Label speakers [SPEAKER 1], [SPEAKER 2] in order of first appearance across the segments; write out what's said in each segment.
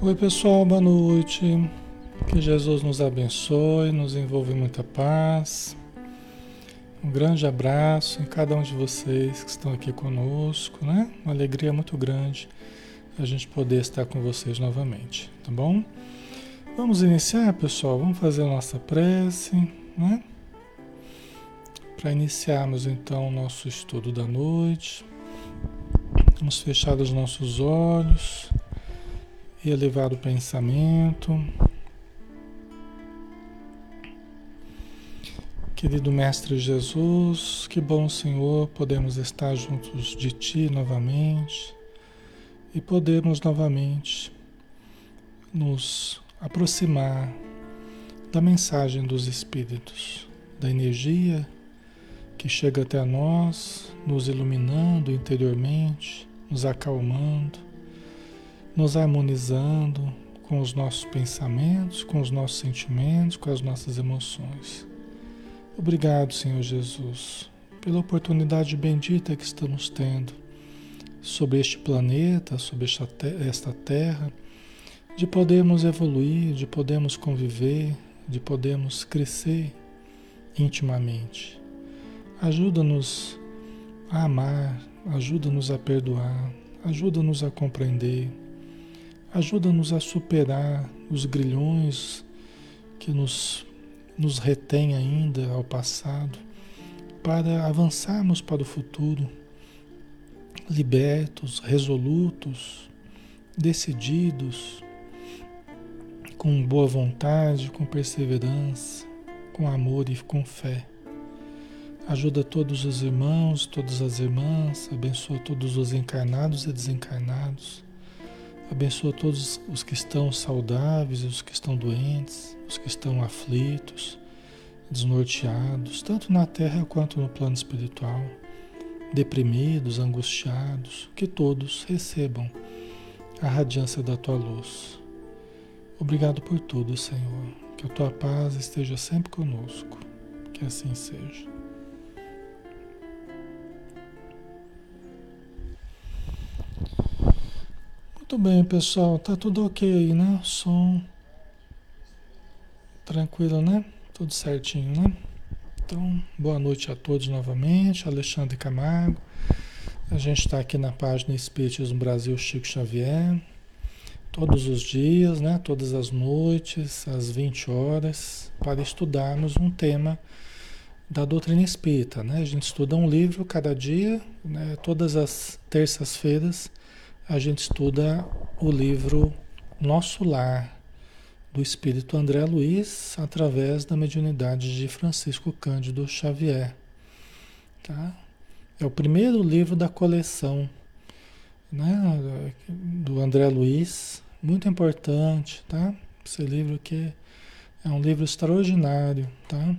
[SPEAKER 1] Oi, pessoal, boa noite. Que Jesus nos abençoe, nos envolva em muita paz. Um grande abraço em cada um de vocês que estão aqui conosco, né? Uma alegria muito grande a gente poder estar com vocês novamente, tá bom? Vamos iniciar, pessoal. Vamos fazer a nossa prece, né? Para iniciarmos então o nosso estudo da noite. Vamos fechar os nossos olhos elevar o pensamento. Querido Mestre Jesus, que bom Senhor podemos estar juntos de Ti novamente e podemos novamente nos aproximar da mensagem dos Espíritos, da energia que chega até nós, nos iluminando interiormente, nos acalmando, nos harmonizando com os nossos pensamentos, com os nossos sentimentos, com as nossas emoções. Obrigado, Senhor Jesus, pela oportunidade bendita que estamos tendo sobre este planeta, sobre esta terra, de podermos evoluir, de podermos conviver, de podermos crescer intimamente. Ajuda-nos a amar, ajuda-nos a perdoar, ajuda-nos a compreender Ajuda-nos a superar os grilhões que nos, nos retém ainda ao passado, para avançarmos para o futuro, libertos, resolutos, decididos, com boa vontade, com perseverança, com amor e com fé. Ajuda todos os irmãos, todas as irmãs, abençoa todos os encarnados e desencarnados Abençoa todos os que estão saudáveis, os que estão doentes, os que estão aflitos, desnorteados, tanto na terra quanto no plano espiritual, deprimidos, angustiados, que todos recebam a radiância da tua luz. Obrigado por tudo, Senhor. Que a tua paz esteja sempre conosco. Que assim seja. Muito bem, pessoal. Tá tudo ok né? Som tranquilo, né? Tudo certinho, né? Então, boa noite a todos novamente. Alexandre Camargo. A gente está aqui na página Espíritos no Brasil Chico Xavier. Todos os dias, né? Todas as noites, às 20 horas, para estudarmos um tema da doutrina espírita, né? A gente estuda um livro cada dia, né? Todas as terças-feiras a gente estuda o livro Nosso Lar, do espírito André Luiz, através da mediunidade de Francisco Cândido Xavier. Tá? É o primeiro livro da coleção né, do André Luiz, muito importante, tá? Esse livro aqui é um livro extraordinário, tá?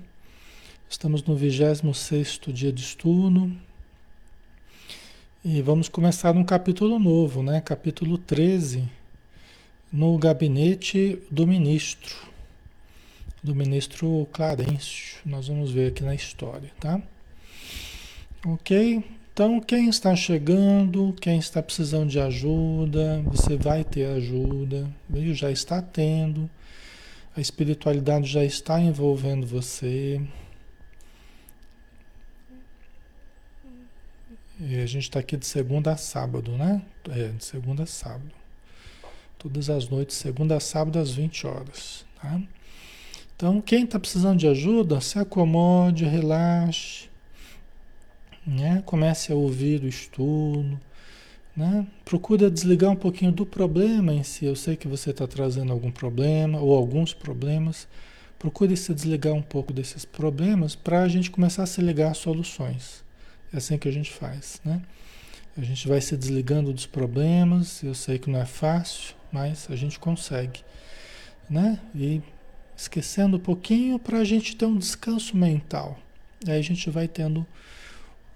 [SPEAKER 1] Estamos no 26 dia de estudo, e vamos começar um capítulo novo, né? Capítulo 13, no gabinete do ministro, do ministro Clarencio. Nós vamos ver aqui na história, tá? Ok? Então, quem está chegando, quem está precisando de ajuda, você vai ter ajuda, viu? já está tendo, a espiritualidade já está envolvendo você, E a gente está aqui de segunda a sábado, né? É, de segunda a sábado. Todas as noites, segunda a sábado, às 20 horas. Tá? Então, quem está precisando de ajuda, se acomode, relaxe. Né? Comece a ouvir o estudo. Né? Procura desligar um pouquinho do problema em si. Eu sei que você está trazendo algum problema ou alguns problemas. Procure se desligar um pouco desses problemas para a gente começar a se ligar às soluções. É assim que a gente faz, né? A gente vai se desligando dos problemas, eu sei que não é fácil, mas a gente consegue, né? E esquecendo um pouquinho para a gente ter um descanso mental. Aí a gente vai tendo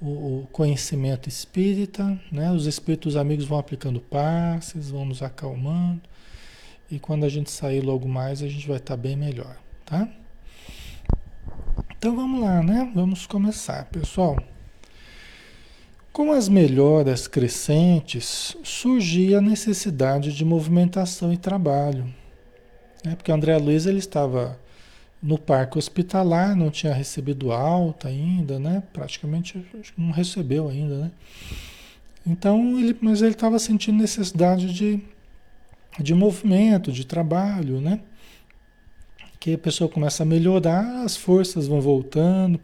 [SPEAKER 1] o, conhecimento espírita, né? Os espíritos amigos vão aplicando passes, vão nos acalmando. E quando a gente sair logo mais, a gente vai estar tá bem melhor, tá? Então vamos lá, né? Vamos começar, pessoal. Com as melhoras crescentes, surgia a necessidade de movimentação e trabalho. Né? Porque o André Luiz ele estava no parque hospitalar, não tinha recebido alta ainda, né? Praticamente não recebeu ainda, né? Então, ele, mas ele estava sentindo necessidade de, de movimento, de trabalho, né? Que a pessoa começa a melhorar, as forças vão voltando,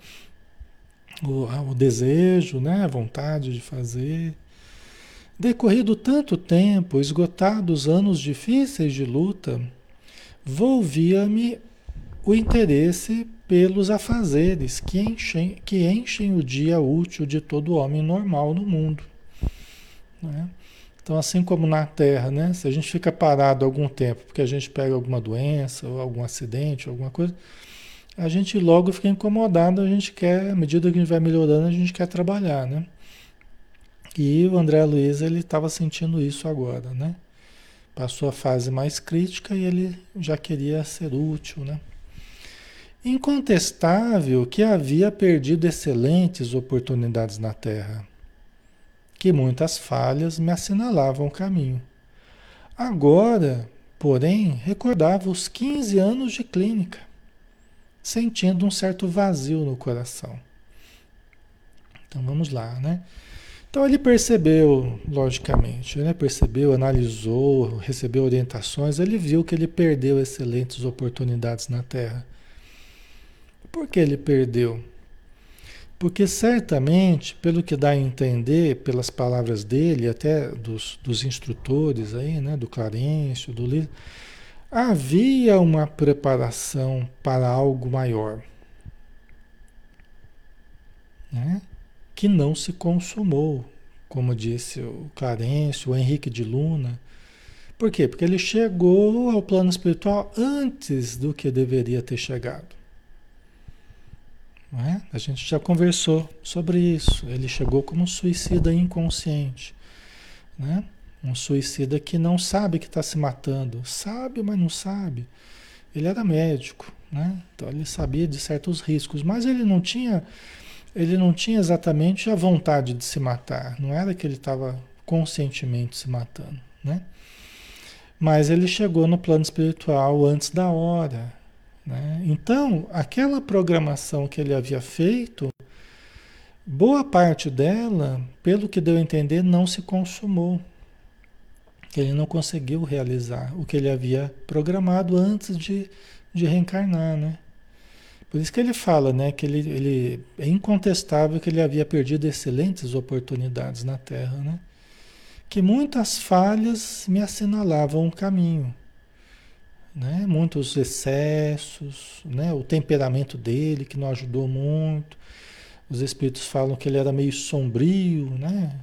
[SPEAKER 1] o, o desejo, né, a vontade de fazer. Decorrido tanto tempo, esgotados anos difíceis de luta, volvia-me o interesse pelos afazeres que enchem, que enchem o dia útil de todo homem normal no mundo. Né? Então, assim como na Terra, né? se a gente fica parado algum tempo porque a gente pega alguma doença, ou algum acidente, alguma coisa, a gente logo fica incomodado, a gente quer, à medida que a gente vai melhorando, a gente quer trabalhar, né? E o André Luiz, ele estava sentindo isso agora, né? Passou a fase mais crítica e ele já queria ser útil, né? Incontestável que havia perdido excelentes oportunidades na Terra, que muitas falhas me assinalavam o caminho. Agora, porém, recordava os 15 anos de clínica sentindo um certo vazio no coração. Então vamos lá, né? Então ele percebeu, logicamente, né? percebeu, analisou, recebeu orientações, ele viu que ele perdeu excelentes oportunidades na Terra. Por que ele perdeu? Porque certamente, pelo que dá a entender, pelas palavras dele, até dos, dos instrutores aí, né? do Clarencio, do Líder, havia uma preparação para algo maior, né? que não se consumou, como disse o Clarence, o Henrique de Luna. Por quê? Porque ele chegou ao plano espiritual antes do que deveria ter chegado. É? A gente já conversou sobre isso. Ele chegou como um suicida inconsciente. Né? Um suicida que não sabe que está se matando. Sabe, mas não sabe. Ele era médico, né? Então ele sabia de certos riscos, mas ele não tinha, ele não tinha exatamente a vontade de se matar. Não era que ele estava conscientemente se matando, né? Mas ele chegou no plano espiritual antes da hora. Né? Então, aquela programação que ele havia feito, boa parte dela, pelo que deu a entender, não se consumou ele não conseguiu realizar o que ele havia programado antes de, de reencarnar, né? Por isso que ele fala, né, que ele, ele é incontestável que ele havia perdido excelentes oportunidades na Terra, né? Que muitas falhas me assinalavam o caminho, né? Muitos excessos, né? O temperamento dele que não ajudou muito. Os espíritos falam que ele era meio sombrio, né?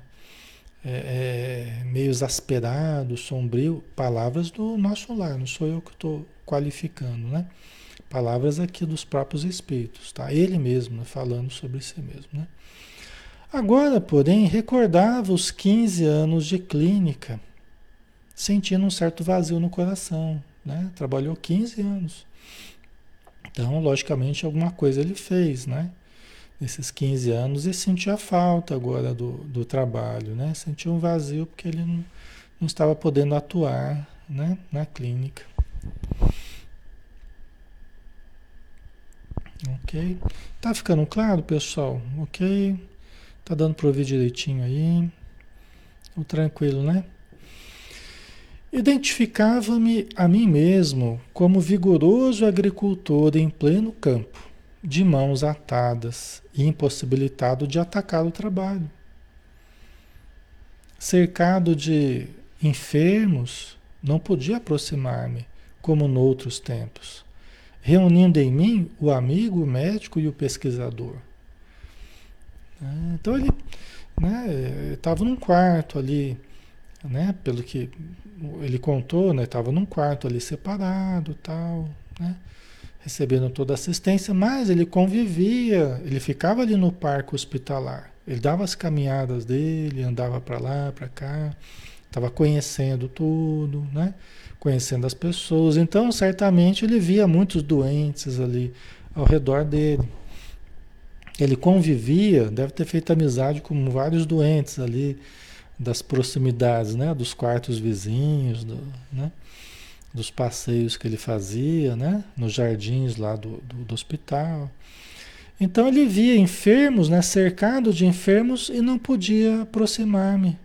[SPEAKER 1] É, é, meio exasperado, sombrio, palavras do nosso lar, não sou eu que estou qualificando, né? Palavras aqui dos próprios espíritos, tá? Ele mesmo né, falando sobre si mesmo, né? Agora, porém, recordava os 15 anos de clínica, sentindo um certo vazio no coração, né? Trabalhou 15 anos. Então, logicamente, alguma coisa ele fez, né? Nesses 15 anos e sentia falta agora do, do trabalho, né? Sentia um vazio porque ele não, não estava podendo atuar né? na clínica. Ok? Tá ficando claro, pessoal? Ok? Tá dando para ouvir direitinho aí? Tô tranquilo, né? Identificava-me a mim mesmo como vigoroso agricultor em pleno campo de mãos atadas e impossibilitado de atacar o trabalho. Cercado de enfermos, não podia aproximar-me, como noutros tempos, reunindo em mim o amigo, o médico e o pesquisador. Ah, então ele estava né, num quarto ali, né, pelo que ele contou, estava né, num quarto ali separado tal, né, recebendo toda a assistência, mas ele convivia, ele ficava ali no parque hospitalar. Ele dava as caminhadas dele, andava para lá, para cá, estava conhecendo tudo, né? Conhecendo as pessoas. Então, certamente ele via muitos doentes ali ao redor dele. Ele convivia, deve ter feito amizade com vários doentes ali das proximidades, né? Dos quartos vizinhos, do, né? Dos passeios que ele fazia, né? Nos jardins lá do, do, do hospital. Então ele via enfermos, né? Cercado de enfermos e não podia aproximar-me,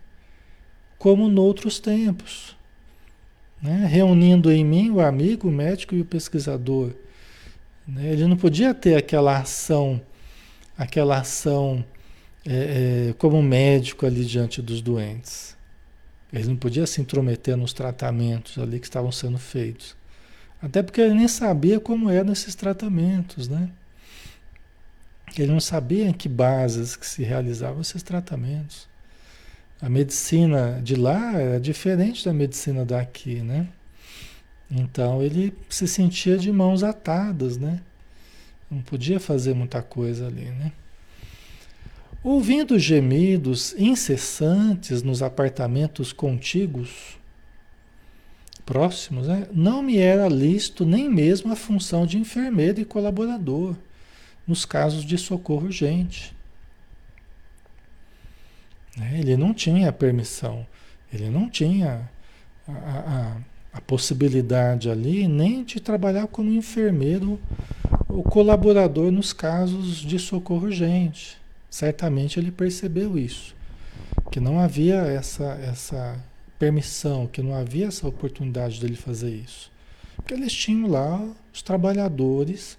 [SPEAKER 1] como noutros tempos. Né? Reunindo em mim o amigo, o médico e o pesquisador. Né? Ele não podia ter aquela ação, aquela ação é, é, como médico ali diante dos doentes. Ele não podia se intrometer nos tratamentos ali que estavam sendo feitos. Até porque ele nem sabia como eram esses tratamentos, né? Ele não sabia em que bases que se realizavam esses tratamentos. A medicina de lá era diferente da medicina daqui, né? Então ele se sentia de mãos atadas, né? Não podia fazer muita coisa ali, né? Ouvindo gemidos incessantes nos apartamentos contíguos, próximos, né? não me era lícito nem mesmo a função de enfermeiro e colaborador nos casos de socorro urgente. Né? Ele não tinha permissão, ele não tinha a, a, a possibilidade ali nem de trabalhar como enfermeiro ou colaborador nos casos de socorro urgente. Certamente ele percebeu isso, que não havia essa, essa permissão, que não havia essa oportunidade dele fazer isso. Porque eles tinham lá os trabalhadores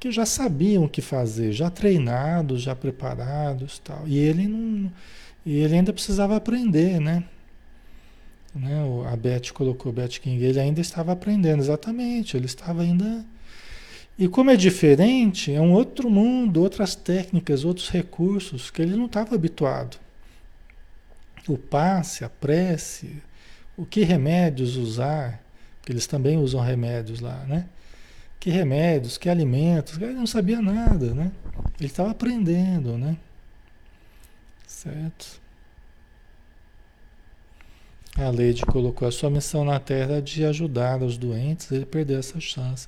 [SPEAKER 1] que já sabiam o que fazer, já treinados, já preparados, tal. E ele não, e ele ainda precisava aprender, né? né? A Beth colocou, Beth King, ele ainda estava aprendendo, exatamente, ele estava ainda e como é diferente, é um outro mundo, outras técnicas, outros recursos que ele não estava habituado. O passe, a prece, o que remédios usar, porque eles também usam remédios lá, né? Que remédios, que alimentos, ele não sabia nada, né? Ele estava aprendendo, né? Certo? A Leide colocou a sua missão na Terra de ajudar os doentes, ele perdeu essa chance.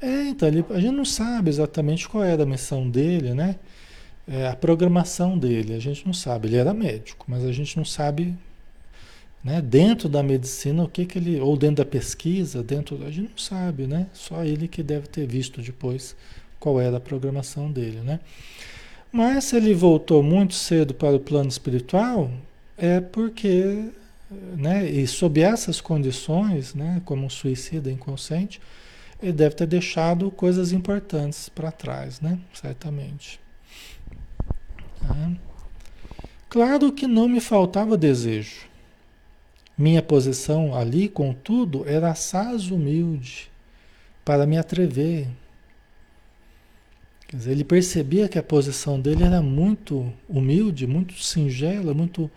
[SPEAKER 1] É, então, ele, a gente não sabe exatamente qual era a missão dele, né? É, a programação dele, a gente não sabe. Ele era médico, mas a gente não sabe, né? Dentro da medicina, o que que ele, ou dentro da pesquisa, dentro, a gente não sabe, né? Só ele que deve ter visto depois qual era a programação dele, né? Mas se ele voltou muito cedo para o plano espiritual, é porque, né? E sob essas condições, né? Como um suicida inconsciente, ele deve ter deixado coisas importantes para trás, né? Certamente. Tá? Claro que não me faltava desejo. Minha posição ali, contudo, era assaz humilde para me atrever. Quer dizer, ele percebia que a posição dele era muito humilde, muito singela, muito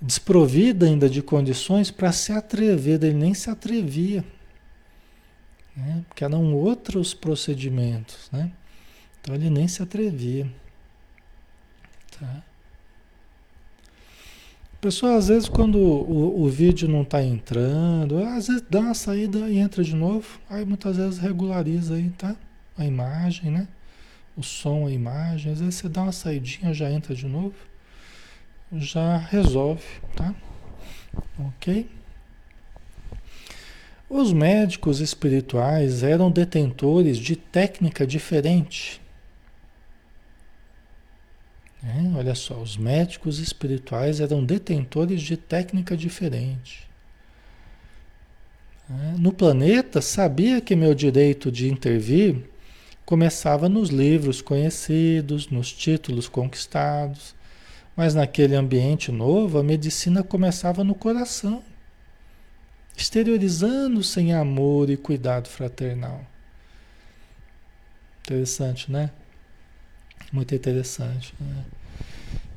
[SPEAKER 1] desprovida ainda de condições para se atrever. Ele nem se atrevia né? porque eram outros procedimentos, né? Então ele nem se atrevia. Tá? Pessoal, às vezes quando o, o vídeo não está entrando, às vezes dá uma saída e entra de novo, aí muitas vezes regulariza aí, tá? A imagem, né? O som, a imagem, às vezes você dá uma saidinha, já entra de novo, já resolve, tá? Ok? Os médicos espirituais eram detentores de técnica diferente. É, olha só, os médicos espirituais eram detentores de técnica diferente. É, no planeta, sabia que meu direito de intervir começava nos livros conhecidos, nos títulos conquistados, mas naquele ambiente novo, a medicina começava no coração exteriorizando sem amor e cuidado fraternal. Interessante, né? Muito interessante. Né?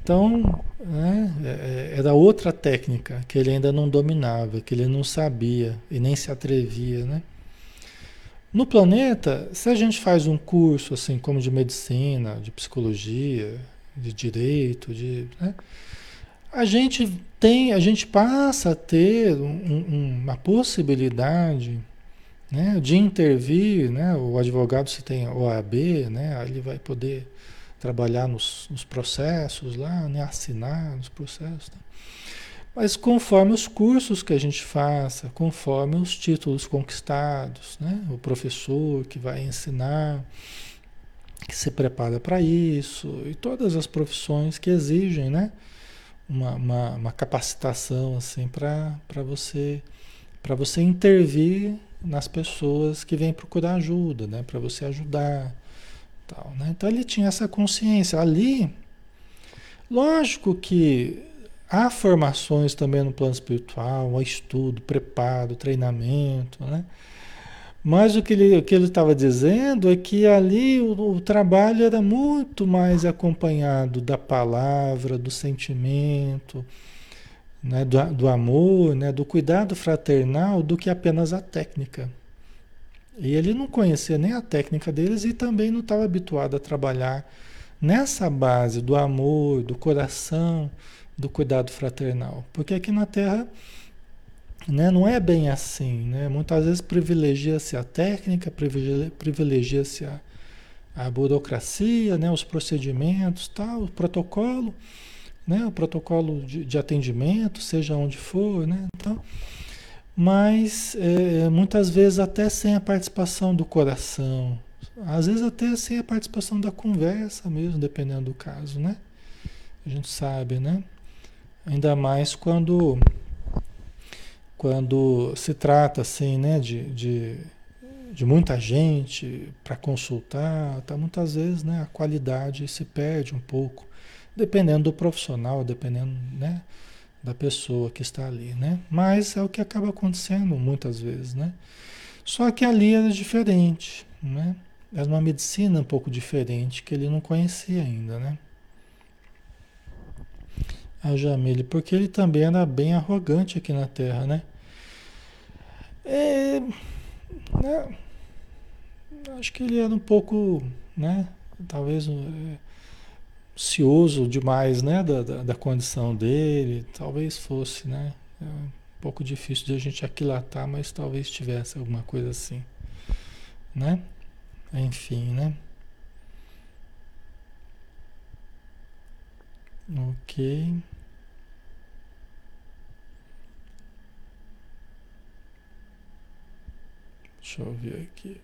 [SPEAKER 1] Então, né, é, é, era outra técnica que ele ainda não dominava, que ele não sabia e nem se atrevia, né? No planeta, se a gente faz um curso assim como de medicina, de psicologia, de direito, de, né, a gente tem, a gente passa a ter um, um, uma possibilidade né, de intervir, né, o advogado se tem OAB, né, ele vai poder trabalhar nos, nos processos lá, né, assinar nos processos. Tá? Mas conforme os cursos que a gente faça, conforme os títulos conquistados, né, o professor que vai ensinar, que se prepara para isso, e todas as profissões que exigem, né, uma, uma, uma capacitação assim para você para você intervir nas pessoas que vêm procurar ajuda, né? Para você ajudar, tal, né? Então ele tinha essa consciência ali. Lógico que há formações também no plano espiritual, há estudo, preparo, treinamento, né? Mas o que ele que ele estava dizendo é que ali o, o, trabalho era muito mais acompanhado da palavra, do sentimento, né, do, do amor, né, do cuidado fraternal, do que apenas a técnica. E ele não conhecia nem a técnica deles e também não estava habituado a trabalhar nessa base do amor, do coração, do cuidado fraternal. Porque aqui na Terra né, não é bem assim. Né? Muitas vezes privilegia-se a técnica, privilegia-se a, a burocracia, né, os procedimentos, tal, o protocolo né? O protocolo de, de atendimento, seja onde for, né? Então, mas é, muitas vezes até sem a participação do coração, às vezes até sem a participação da conversa mesmo, dependendo do caso, né? A gente sabe, né? Ainda mais quando quando se trata assim, né, de, de, de muita gente para consultar, tá muitas vezes, né, a qualidade se perde um pouco dependendo do profissional, dependendo né, da pessoa que está ali, né? Mas é o que acaba acontecendo muitas vezes, né? Só que ali era diferente, né? Era uma medicina um pouco diferente que ele não conhecia ainda, né? A Jamile, porque ele também era bem arrogante aqui na Terra, né? É, né? Acho que ele era um pouco, né? Talvez é, cioso demais, né, da, da, da, condição dele, talvez fosse, né, é um pouco difícil de a gente aquilatar, mas talvez tivesse alguma coisa assim, né, enfim, né. Ok. Deixa eu ver aqui.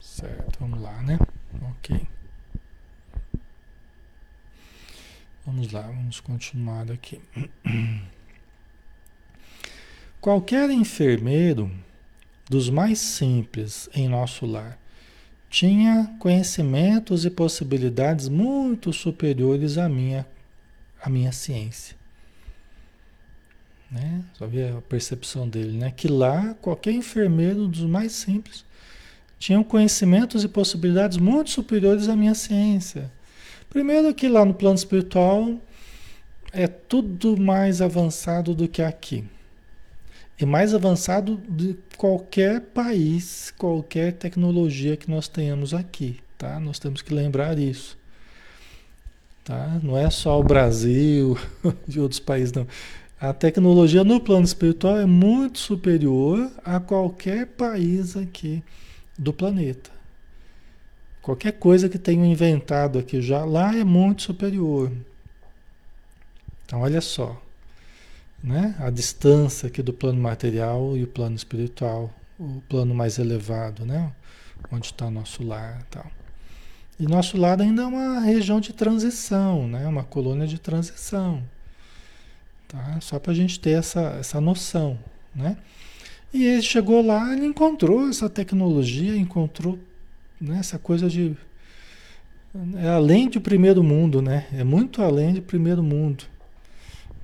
[SPEAKER 1] Certo, vamos lá, né? Ok. Vamos lá, vamos continuar aqui. Qualquer enfermeiro, dos mais simples em nosso lar, tinha conhecimentos e possibilidades muito superiores à minha, à minha ciência. Né? Só ver a percepção dele, né? Que lá, qualquer enfermeiro dos mais simples tinham conhecimentos e possibilidades muito superiores à minha ciência. Primeiro que lá no plano espiritual é tudo mais avançado do que aqui. E mais avançado de qualquer país, qualquer tecnologia que nós tenhamos aqui, tá? Nós temos que lembrar isso. Tá? Não é só o Brasil e outros países, não. A tecnologia no plano espiritual é muito superior a qualquer país aqui do planeta. Qualquer coisa que tenham inventado aqui já lá é muito superior. Então, olha só, né? A distância aqui do plano material e o plano espiritual, o plano mais elevado, né? Onde está nosso lar, tal. E nosso lar ainda é uma região de transição, né? Uma colônia de transição, tá? Só para a gente ter essa essa noção, né? E ele chegou lá, ele encontrou essa tecnologia, encontrou né, essa coisa de. É além de primeiro mundo, né? É muito além de primeiro mundo.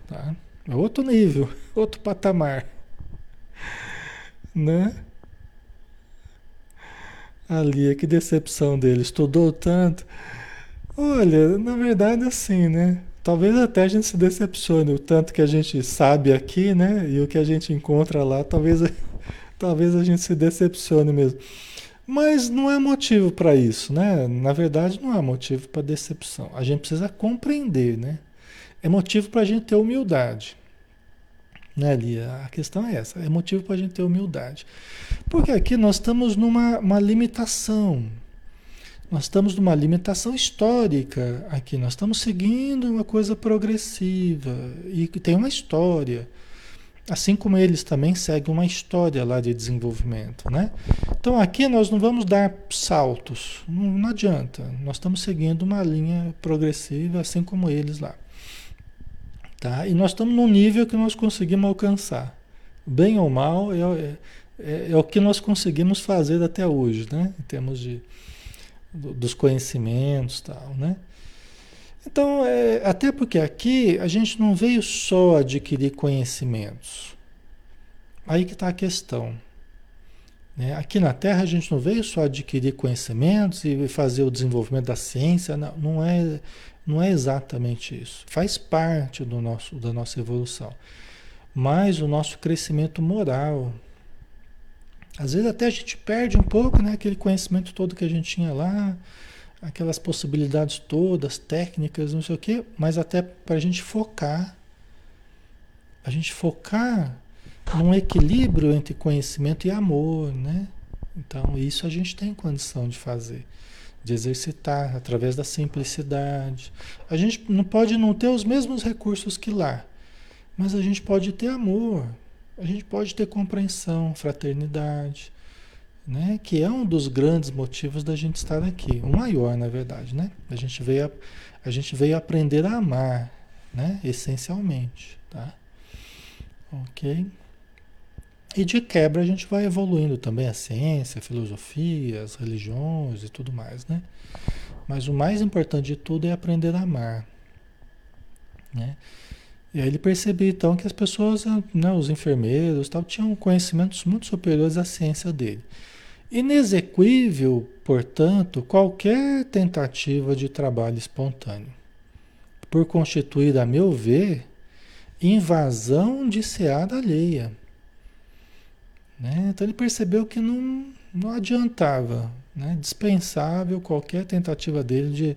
[SPEAKER 1] Tá? É outro nível, outro patamar. Né? Ali, que decepção dele. Estudou tanto. Olha, na verdade, assim, né? Talvez até a gente se decepcione o tanto que a gente sabe aqui, né? E o que a gente encontra lá, talvez, talvez a gente se decepcione mesmo. Mas não é motivo para isso, né? Na verdade, não é motivo para decepção. A gente precisa compreender, né? É motivo para a gente ter humildade. Né, Lia? A questão é essa. É motivo para a gente ter humildade. Porque aqui nós estamos numa uma limitação. Nós estamos numa limitação histórica aqui. Nós estamos seguindo uma coisa progressiva e que tem uma história. Assim como eles também seguem uma história lá de desenvolvimento, né? Então aqui nós não vamos dar saltos, não, não adianta. Nós estamos seguindo uma linha progressiva, assim como eles lá. Tá? E nós estamos num nível que nós conseguimos alcançar. Bem ou mal, é, é, é o que nós conseguimos fazer até hoje, né? Em termos de, dos conhecimentos tal, né? Então, é, até porque aqui a gente não veio só adquirir conhecimentos. Aí que está a questão. Né? Aqui na Terra a gente não veio só adquirir conhecimentos e fazer o desenvolvimento da ciência, não, não, é, não é exatamente isso. Faz parte do nosso, da nossa evolução. Mas o nosso crescimento moral. Às vezes até a gente perde um pouco né, aquele conhecimento todo que a gente tinha lá aquelas possibilidades todas, técnicas, não sei o quê, mas até para a gente focar, a gente focar num equilíbrio entre conhecimento e amor, né? Então, isso a gente tem condição de fazer, de exercitar através da simplicidade. A gente não pode não ter os mesmos recursos que lá, mas a gente pode ter amor, a gente pode ter compreensão, fraternidade, né? Que é um dos grandes motivos da gente estar aqui, o maior, na verdade, né? A gente veio a, a gente veio aprender a amar, né? Essencialmente, tá? Ok? E de quebra a gente vai evoluindo também a ciência, a filosofia, as religiões e tudo mais, né? Mas o mais importante de tudo é aprender a amar, né? E aí ele percebeu então que as pessoas, né, os enfermeiros, tal, tinham conhecimentos muito superiores à ciência dele. Inexequível, portanto, qualquer tentativa de trabalho espontâneo, por constituir, a meu ver, invasão de seada alheia. Né? Então ele percebeu que não, não adiantava, né? dispensável qualquer tentativa dele de,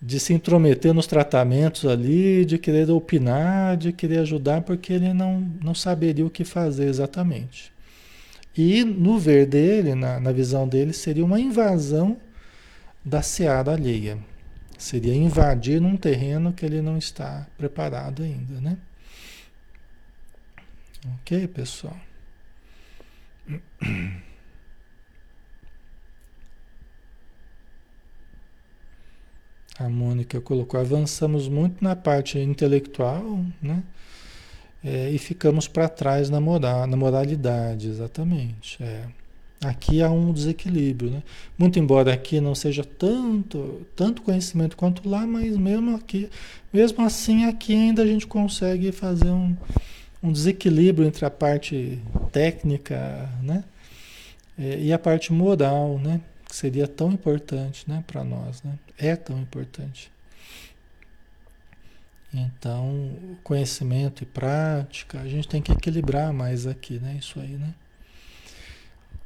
[SPEAKER 1] de se intrometer nos tratamentos ali, de querer opinar, de querer ajudar, porque ele não, não saberia o que fazer exatamente. E no ver dele, na, na visão dele, seria uma invasão da seara alheia. Seria invadir num terreno que ele não está preparado ainda, né? Ok, pessoal? A Mônica colocou, avançamos muito na parte intelectual, né? É, e ficamos para trás na, moral, na moralidade, exatamente. É. Aqui há um desequilíbrio, né? Muito embora aqui não seja tanto, tanto conhecimento quanto lá, mas mesmo aqui, mesmo assim aqui ainda a gente consegue fazer um, um desequilíbrio entre a parte técnica, né? É, e a parte moral, né? Que seria tão importante, né, para nós, né? É tão importante. Então, conhecimento e prática, a gente tem que equilibrar mais aqui, né? Isso aí, né?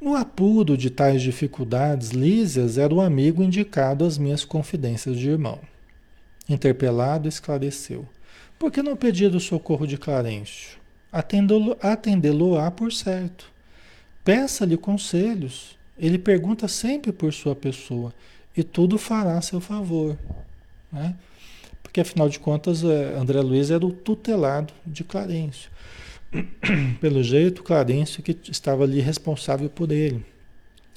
[SPEAKER 1] No apudo de tais dificuldades, Lísias era o amigo indicado às minhas confidências de irmão. Interpelado, esclareceu. Por que não pedir o socorro de Clarencio? Atendê-lo-á por certo. Peça-lhe conselhos. Ele pergunta sempre por sua pessoa e tudo fará a seu favor. Né? porque afinal de contas é, André Luiz era o tutelado de Clarencio. Pelo jeito, Clarencio que estava ali responsável por ele.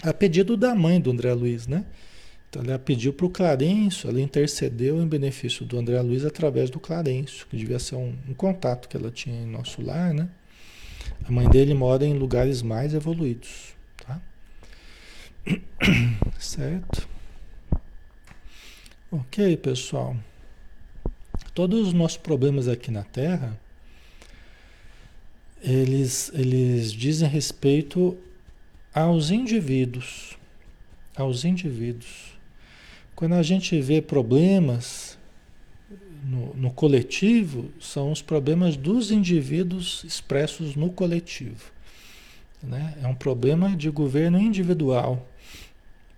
[SPEAKER 1] A pedido da mãe do André Luiz, né? Então ela pediu para o Clarencio, ela intercedeu em benefício do André Luiz através do Clarencio, que devia ser um, um contato que ela tinha em nosso lar, né? A mãe dele mora em lugares mais evoluídos, tá? Certo? Ok, pessoal. Todos os nossos problemas aqui na Terra, eles, eles dizem respeito aos indivíduos. Aos indivíduos. Quando a gente vê problemas no, no coletivo, são os problemas dos indivíduos expressos no coletivo. Né? É um problema de governo individual.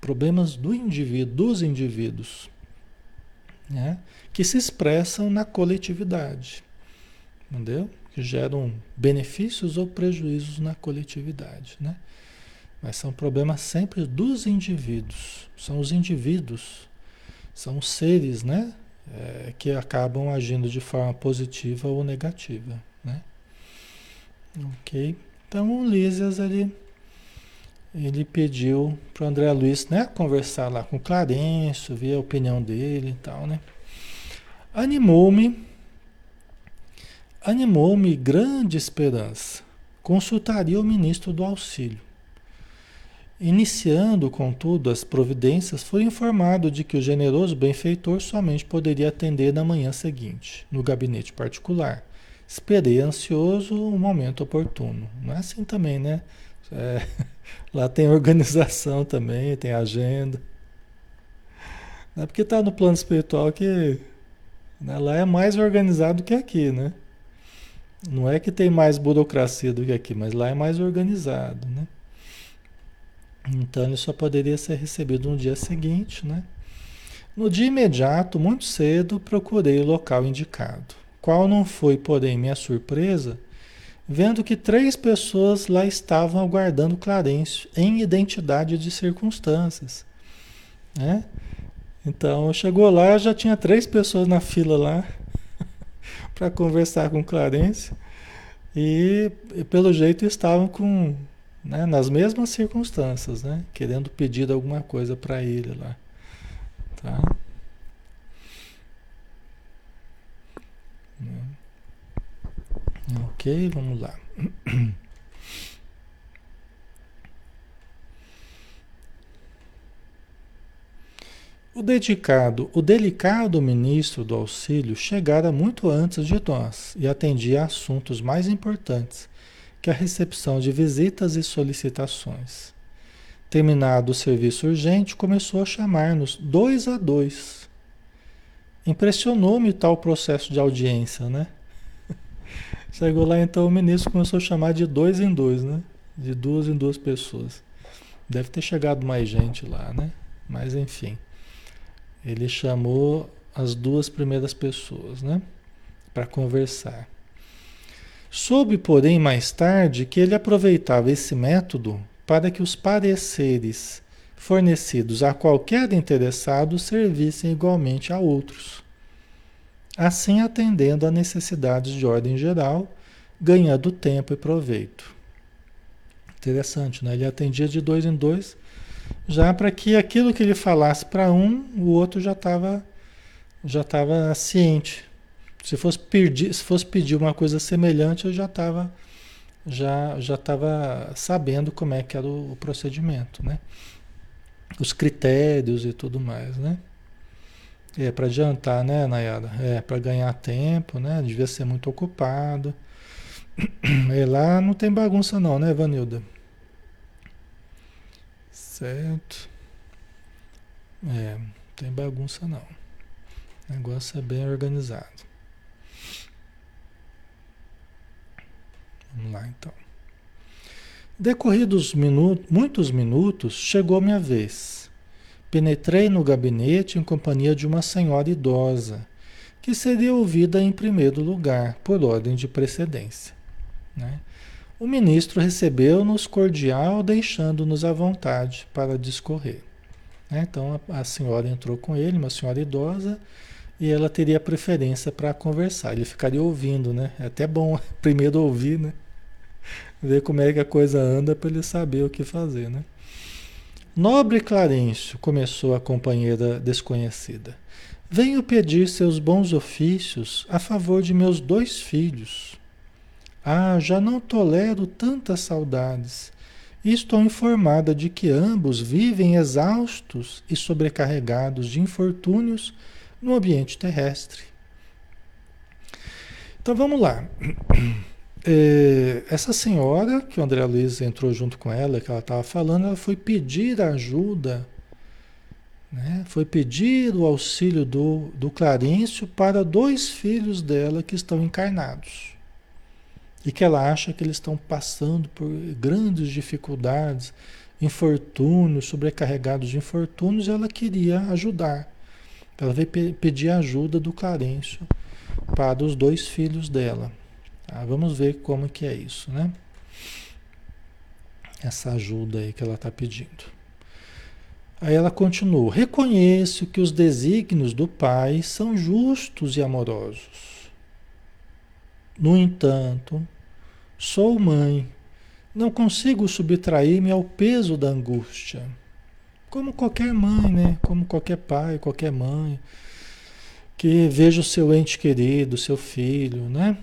[SPEAKER 1] problemas do indivíduo, dos indivíduos, né? que se expressam na coletividade, entendeu? Que geram benefícios ou prejuízos na coletividade, né? Mas são problemas sempre dos indivíduos, são os indivíduos, são seres, né? É, que acabam agindo de forma positiva ou negativa, né? Ok? Então o Lísias, ele ele pediu para o André Luiz né, conversar lá com o Clarencio, ver a opinião dele e tal, né? Animou-me, animou-me grande esperança. Consultaria o ministro do auxílio. Iniciando, contudo, as providências, fui informado de que o generoso benfeitor somente poderia atender na manhã seguinte, no gabinete particular. Esperei ansioso o momento oportuno. Não é assim também, né? É, lá tem organização também, tem agenda. Não é porque está no plano espiritual que né, lá é mais organizado que aqui, né? Não é que tem mais burocracia do que aqui, mas lá é mais organizado, né? Então ele só poderia ser recebido no dia seguinte, né? No dia imediato, muito cedo, procurei o local indicado. Qual não foi, porém, minha surpresa vendo que três pessoas lá estavam aguardando Clarencio em identidade de circunstâncias. Né? Então chegou lá, já tinha três pessoas na fila lá para conversar com Clarencio e, e, pelo jeito estavam com né, nas mesmas circunstâncias, né, querendo pedir alguma coisa para ele lá, tá? Ok, vamos lá. O dedicado, o delicado ministro do auxílio chegara muito antes de nós e atendia assuntos mais importantes que a recepção de visitas e solicitações. Terminado o serviço urgente, começou a chamar-nos dois a dois. Impressionou-me tal processo de audiência, né? Chegou lá então o ministro começou a chamar de dois em dois, né? De duas em duas pessoas. Deve ter chegado mais gente lá, né? Mas enfim. Ele chamou as duas primeiras pessoas, né? Para conversar. Soube, porém, mais tarde que ele aproveitava esse método para que os pareceres fornecidos a qualquer interessado servissem igualmente a outros assim atendendo a necessidades de ordem geral, ganhando tempo e proveito. Interessante, né? Ele atendia de dois em dois, já para que aquilo que ele falasse para um, o outro já estava já estava ciente. Se fosse pedir, se fosse pedir uma coisa semelhante, eu já estava já já estava sabendo como é que era o, o procedimento, né? Os critérios e tudo mais, né? É, para adiantar, né, Nayara? É, para ganhar tempo, né? Devia ser muito ocupado. E lá não tem bagunça não, né, Vanilda? Certo. É, não tem bagunça não. O negócio é bem organizado. Vamos lá então. Decorridos muitos minutos, chegou minha vez. Penetrei no gabinete em companhia de uma senhora idosa, que seria ouvida em primeiro lugar, por ordem de precedência. Né? O ministro recebeu-nos cordial, deixando-nos à vontade para discorrer. Né? Então a, a, senhora entrou com ele, uma senhora idosa, e ela teria preferência para conversar. Ele ficaria ouvindo, né? É até bom primeiro ouvir, né? Ver como é que a coisa anda para ele saber o que fazer, né? Nobre Clarencio, começou a companheira desconhecida, venho pedir seus bons ofícios a favor de meus dois filhos. Ah, já não tolero tantas saudades. Estou informada de que ambos vivem exaustos e sobrecarregados de infortúnios no ambiente terrestre. Então vamos lá. é, essa senhora, que o André Luiz entrou junto com ela, que ela estava falando, ela foi pedir ajuda, né? foi pedir o auxílio do, do Clarencio para dois filhos dela que estão encarnados. E que ela acha que eles estão passando por grandes dificuldades infortúnios, sobrecarregados de infortúnios, ela queria ajudar. Ela veio pe pedir ajuda do Clarencio para os dois filhos dela. Tá? Vamos ver como que é isso, né? Essa ajuda aí que ela está pedindo. Aí ela continua: Reconheço que os desígnios do Pai são justos e amorosos. No entanto, sou mãe, não consigo subtrair-me ao peso da angústia. Como qualquer mãe, né? Como qualquer pai, qualquer mãe, que veja o seu ente querido, seu filho, né?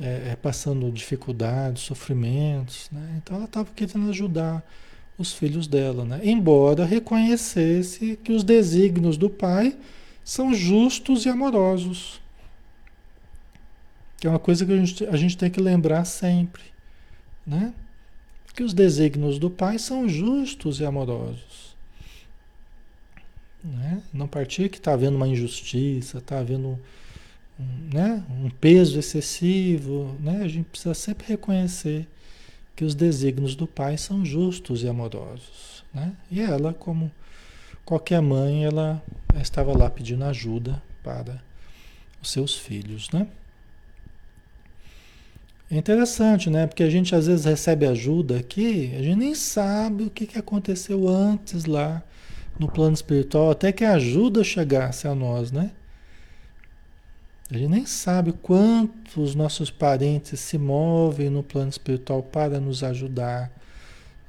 [SPEAKER 1] É, é, passando dificuldades, sofrimentos, né? Então ela estava querendo ajudar os filhos dela, né? Embora reconhecesse que os desígnios do pai são justos e amorosos. Que é uma coisa que a gente, a gente tem que lembrar sempre, né? Que os desígnios do pai são justos e amorosos. Né? Não partir que está havendo uma injustiça, está havendo né? um peso excessivo. Né? A gente precisa sempre reconhecer que os desígnios do pai são justos e amorosos. Né? E ela, como qualquer mãe, ela estava lá pedindo ajuda para os seus filhos. Né? É interessante, né? Porque a gente às vezes recebe ajuda aqui, a gente nem sabe o que, aconteceu antes lá no plano espiritual até que a ajuda chegasse a nós, né? A gente nem sabe quanto os nossos parentes se movem no plano espiritual para nos ajudar,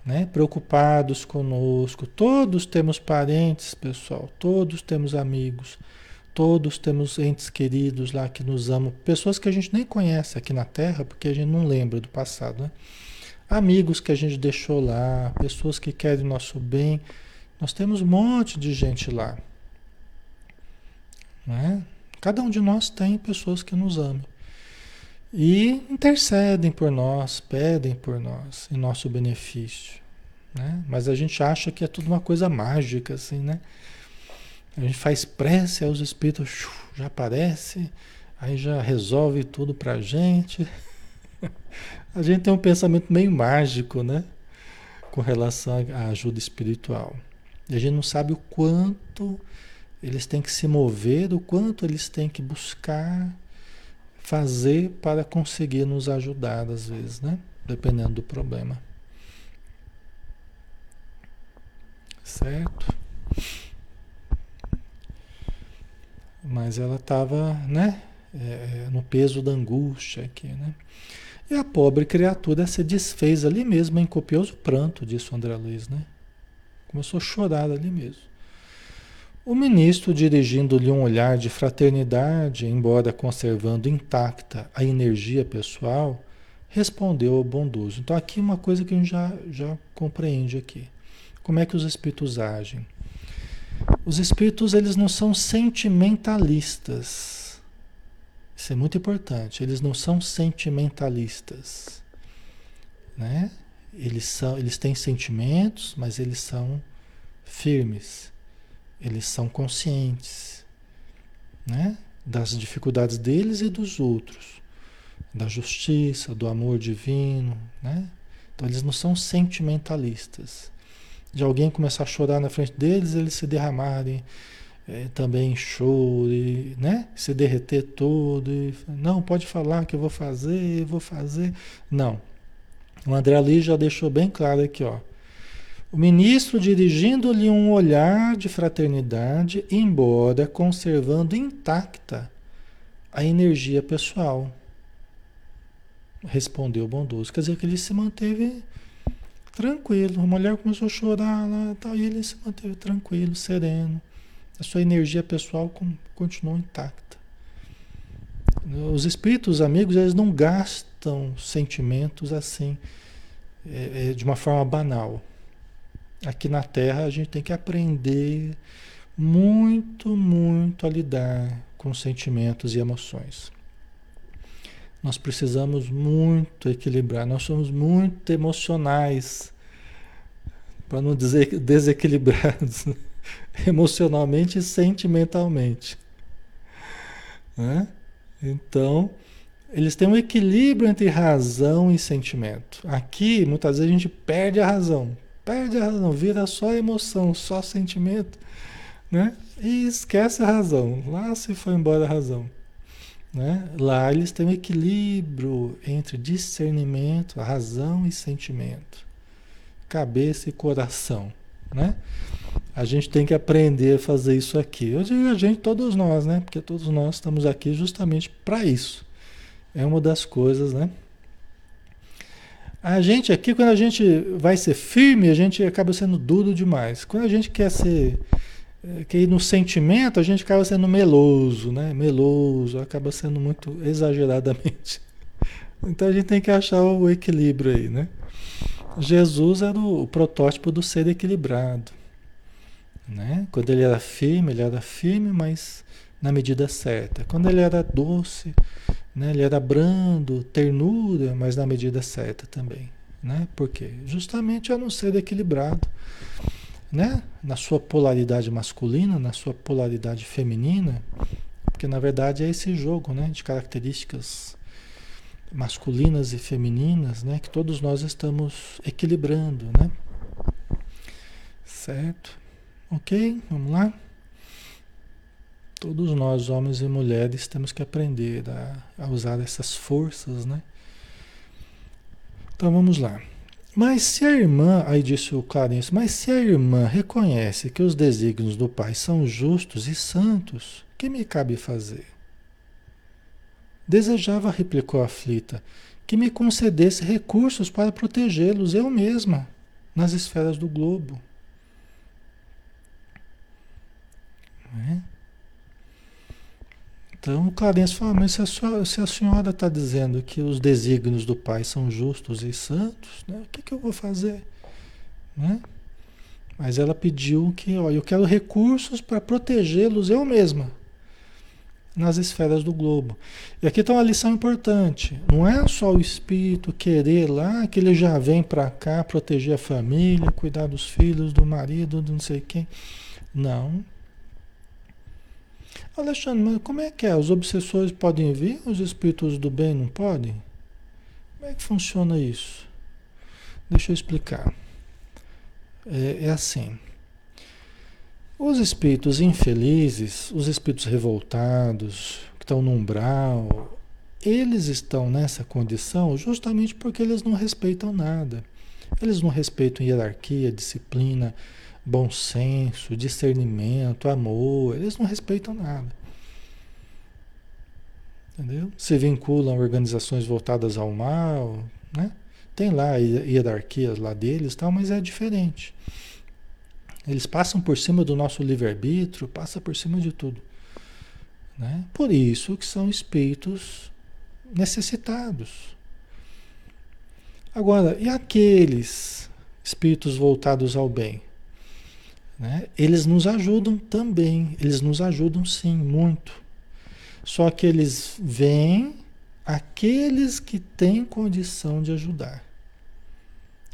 [SPEAKER 1] né? Preocupados conosco. Todos temos parentes, pessoal. Todos temos amigos. Todos temos entes queridos lá que nos amam. Pessoas que a gente nem conhece aqui na Terra, porque a gente não lembra do passado, né? Amigos que a gente deixou lá, pessoas que querem nosso bem nós temos um monte de gente lá. Né? Cada um de nós tem pessoas que nos amam. E intercedem por nós, pedem por nós, em nosso benefício. Né? Mas a gente acha que é tudo uma coisa mágica, assim, né? A gente faz prece, os espíritos já aparecem, aí já resolve tudo pra gente. A gente tem um pensamento meio mágico, né? Com relação à ajuda espiritual. E a gente não sabe o quanto eles têm que se mover, o quanto eles têm que buscar fazer para conseguir nos ajudar, às vezes, né? Dependendo do problema. Certo? Mas ela estava, né? É, no peso da angústia aqui, né? E a pobre criatura se desfez ali mesmo em copioso pranto, disse o André Luiz, né? Começou a chorar ali mesmo. O ministro, dirigindo-lhe um olhar de fraternidade, embora conservando intacta a energia pessoal, respondeu ao bondoso. Então, aqui uma coisa que a gente já, já compreende aqui. Como é que os espíritos agem? Os espíritos, eles não são sentimentalistas. Isso é muito importante. Eles não são sentimentalistas. Né? Eles, são, eles têm sentimentos, mas eles são firmes. Eles são conscientes né? das dificuldades deles e dos outros, da justiça, do amor divino. Né? Então, eles não são sentimentalistas. De alguém começar a chorar na frente deles, eles se derramarem é, também em choro, e, né? se derreter todo. E, não, pode falar que eu vou fazer, eu vou fazer. Não, o André Ali já deixou bem claro aqui, ó. O ministro dirigindo-lhe um olhar de fraternidade, embora conservando intacta a energia pessoal. Respondeu bondoso. Quer dizer que ele se manteve tranquilo. A mulher começou a chorar lá tal, e ele se manteve tranquilo, sereno. A sua energia pessoal continuou intacta. Os espíritos amigos, eles não gastam sentimentos assim, é, é, de uma forma banal. Aqui na Terra a gente tem que aprender muito, muito a lidar com sentimentos e emoções. Nós precisamos muito equilibrar, nós somos muito emocionais, para não dizer desequilibrados, emocionalmente e sentimentalmente. Né? Então, eles têm um equilíbrio entre razão e sentimento. Aqui, muitas vezes, a gente perde a razão. Perde a razão, vira só emoção, só sentimento, né? E esquece a razão. Lá se foi embora a razão. Né? Lá eles têm um equilíbrio entre discernimento, razão e sentimento, cabeça e coração. Né? A gente tem que aprender a fazer isso aqui. Eu digo a gente, todos nós, né? Porque todos nós estamos aqui justamente para isso. É uma das coisas, né? A gente aqui, quando a gente vai ser firme, a gente acaba sendo duro demais. Quando a gente quer ser é, que no sentimento a gente acaba sendo meloso, né? Meloso, acaba sendo muito exageradamente. Então a gente tem que achar o equilíbrio aí, né? Jesus era o protótipo do ser equilibrado, né? Quando ele era firme, ele era firme, mas na medida certa. Quando ele era doce, né? Ele era brando, ternura, mas na medida certa também, né? Por quê? Justamente era um ser equilibrado né? na sua polaridade masculina, na sua polaridade feminina, porque na verdade é esse jogo né? de características masculinas e femininas né? que todos nós estamos equilibrando. Né? Certo? Ok? Vamos lá? Todos nós, homens e mulheres, temos que aprender a, a usar essas forças, né? Então vamos lá. Mas se a irmã, aí disse o Clarence, mas se a irmã reconhece que os desígnios do Pai são justos e santos, que me cabe fazer? Desejava, replicou aflita, que me concedesse recursos para protegê-los eu mesma, nas esferas do globo. É? Então Clarence fala, mas se a, sua, se a senhora está dizendo que os desígnios do Pai são justos e santos, né, o que, que eu vou fazer? Né? Mas ela pediu que, olha, eu quero recursos para protegê-los eu mesma nas esferas do globo. E aqui está uma lição importante. Não é só o espírito querer lá que ele já vem para cá proteger a família, cuidar dos filhos, do marido, de não sei quem. Não. Alexandre, mas como é que é? Os obsessores podem vir, os espíritos do bem não podem? Como é que funciona isso? Deixa eu explicar. É, é assim. Os espíritos infelizes, os espíritos revoltados, que estão no umbral, eles estão nessa condição justamente porque eles não respeitam nada. Eles não respeitam hierarquia, disciplina, bom senso, discernimento, amor, eles não respeitam nada. Entendeu? Se vinculam a organizações voltadas ao mal, né? Tem lá hierarquias lá deles, tal, mas é diferente. Eles passam por cima do nosso livre-arbítrio, passam por cima de tudo. Né? Por isso que são espíritos necessitados. Agora, e aqueles espíritos voltados ao bem? Né? Eles nos ajudam também, eles nos ajudam sim, muito. Só que eles vêm aqueles que têm condição de ajudar,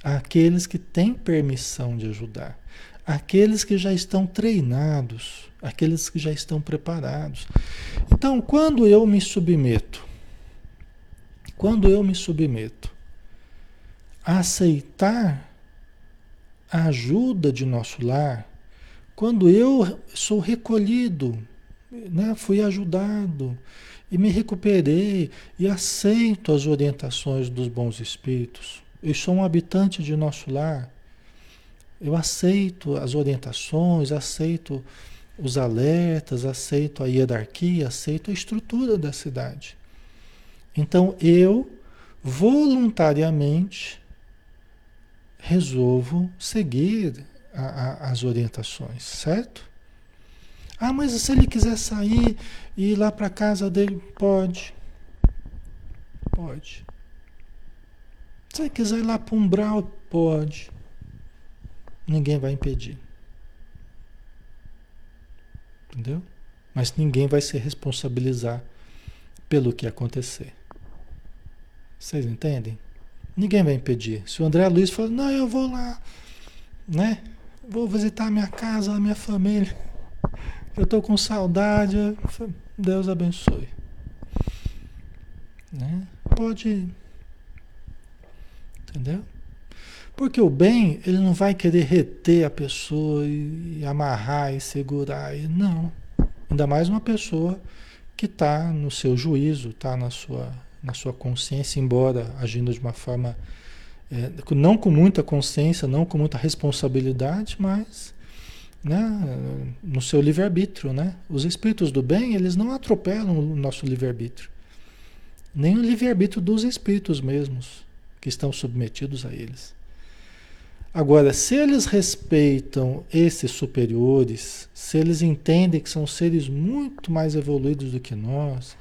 [SPEAKER 1] aqueles que têm permissão de ajudar, aqueles que já estão treinados, aqueles que já estão preparados. Então, quando eu me submeto, quando eu me submeto a aceitar a ajuda de nosso lar, quando eu sou recolhido, né, fui ajudado e me recuperei e aceito as orientações dos bons espíritos, eu sou um habitante de nosso lar, eu aceito as orientações, aceito os alertas, aceito a hierarquia, aceito a estrutura da cidade. Então eu voluntariamente resolvo seguir a, a, as orientações, certo? Ah, mas se ele quiser sair e ir lá para casa dele, pode. Pode. Se ele quiser ir lá para um umbral, pode. Ninguém vai impedir. Entendeu? Mas ninguém vai se responsabilizar pelo que acontecer. Vocês entendem? Ninguém vai impedir. Se o André Luiz falar, não, eu vou lá, né? Vou visitar minha casa, minha família. Eu estou com saudade. Deus abençoe. Né? Pode. Entendeu? Porque o bem, ele não vai querer reter a pessoa e, e amarrar e segurar. E, não. Ainda mais uma pessoa que está no seu juízo, está na sua, na sua consciência, embora agindo de uma forma é, não com muita consciência, não com muita responsabilidade, mas né, no seu livre-arbítrio. Né? Os espíritos do bem, eles não atropelam o nosso livre-arbítrio. Nem o livre-arbítrio dos espíritos mesmos, que estão submetidos a eles. Agora, se eles respeitam esses superiores, se eles entendem que são seres muito mais evoluídos do que nós,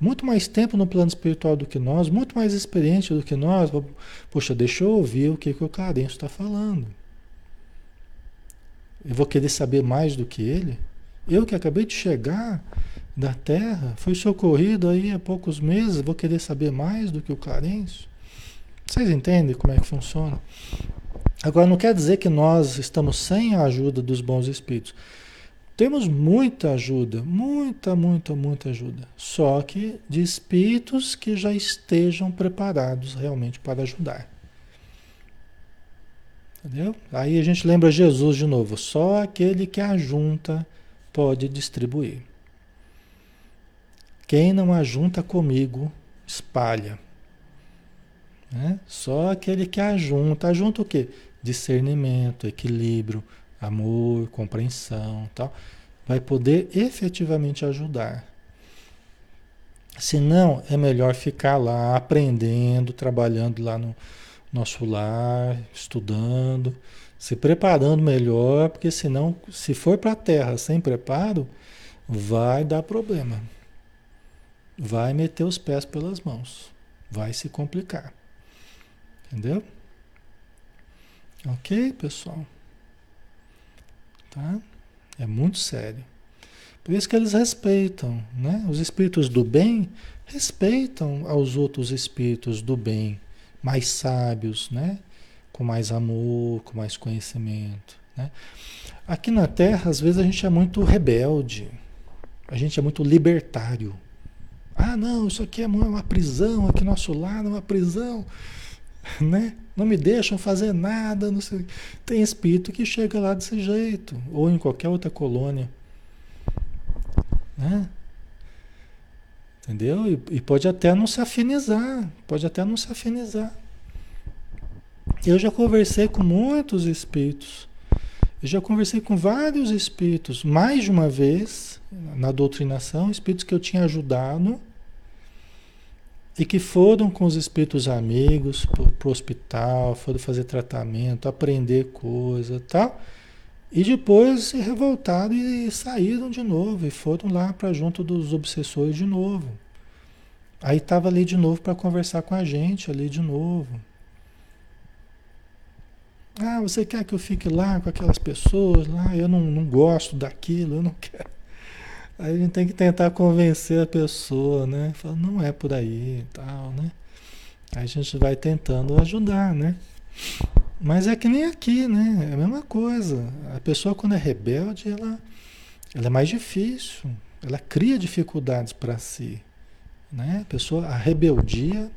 [SPEAKER 1] muito mais tempo no plano espiritual do que nós, muito mais experiente do que nós, poxa, deixa eu ouvir o que, que o Clarencio está falando. Eu vou querer saber mais do que ele? Eu que acabei de chegar da Terra, fui socorrido aí há poucos meses, vou querer saber mais do que o Clarencio? Vocês entendem como é que funciona? Agora, não quer dizer que nós estamos sem a ajuda dos bons espíritos. Temos muita ajuda, muita, muita, muita ajuda. Só que de espíritos que já estejam preparados realmente para ajudar. Entendeu? Aí a gente lembra Jesus de novo. Só aquele que ajunta pode distribuir. Quem não ajunta comigo, espalha. Né? Só aquele que ajunta. Ajunta o quê? discernimento, equilíbrio, amor, compreensão, tal, vai poder efetivamente ajudar. Se não, é melhor ficar lá aprendendo, trabalhando lá no nosso lar, estudando, se preparando melhor, porque senão, se for para a terra sem preparo, vai dar problema. Vai meter os pés pelas mãos. Vai se complicar. Entendeu? Ok, pessoal? Tá? É muito sério. Por isso que eles respeitam, né? Os espíritos do bem respeitam aos outros espíritos do bem, mais sábios, né? Com mais amor, com mais conhecimento, né? Aqui na Terra, às vezes a gente é muito rebelde, a gente é muito libertário. Ah, não, isso aqui é uma prisão, aqui nosso lado é uma prisão, né? Não me deixam fazer nada. Não sei. Tem espírito que chega lá desse jeito, ou em qualquer outra colônia. Né? Entendeu? E, e, pode até não se afinizar, pode até não se afinizar. Eu já conversei com muitos espíritos. Eu já conversei com vários espíritos, mais de uma vez, na doutrinação, espíritos que eu tinha ajudado e que foram com os espíritos amigos para o hospital, foram fazer tratamento, aprender coisa tal. E depois se revoltaram e saíram de novo e foram lá para junto dos obsessores de novo. Aí estava ali de novo para conversar com a gente ali de novo. Ah, você quer que eu fique lá com aquelas pessoas lá? Eu não, não gosto daquilo, eu não quero. Aí a gente tem que tentar convencer a pessoa, né? Fala, não é por aí e tal, né? Aí a gente vai tentando ajudar, né? Mas é que nem aqui, né? É a mesma coisa. A pessoa quando é rebelde, ela, ela é mais difícil. Ela cria dificuldades para si. Né? A pessoa, a rebeldia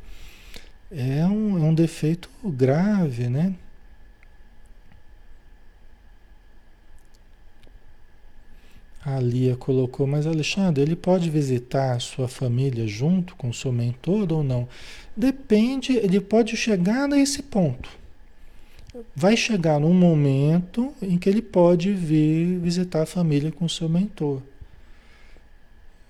[SPEAKER 1] é um, é um defeito grave, né? A Lia colocou, mas Alexandre, ele pode visitar a sua família junto com o seu mentor ou não? Depende, ele pode chegar nesse ponto. Vai chegar num momento em que ele pode vir visitar a família com o seu mentor.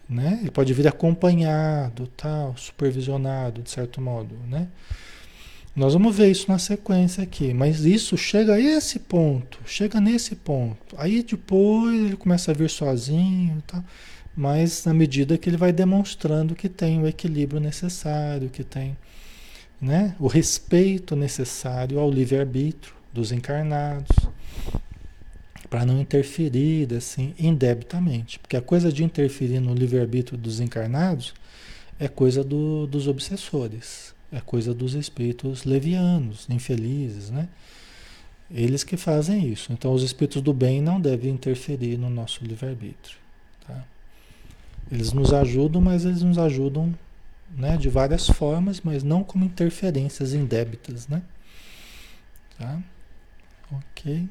[SPEAKER 1] Né? Ele pode vir acompanhado, tal, supervisionado, de certo modo, né? Nós vamos ver isso na sequência aqui, mas isso chega a esse ponto, chega nesse ponto. Aí depois ele começa a vir sozinho, tá? mas na medida que ele vai demonstrando que tem o equilíbrio necessário, que tem né, o respeito necessário ao livre-arbítrio dos encarnados, para não interferir assim indebitamente. Porque a coisa de interferir no livre-arbítrio dos encarnados é coisa do, dos obsessores. É coisa dos espíritos levianos, infelizes, né? Eles que fazem isso. Então, os espíritos do bem não devem interferir no nosso livre-arbítrio. Tá? Eles nos ajudam, mas eles nos ajudam né, de várias formas, mas não como interferências indébitas, né? Tá? Ok.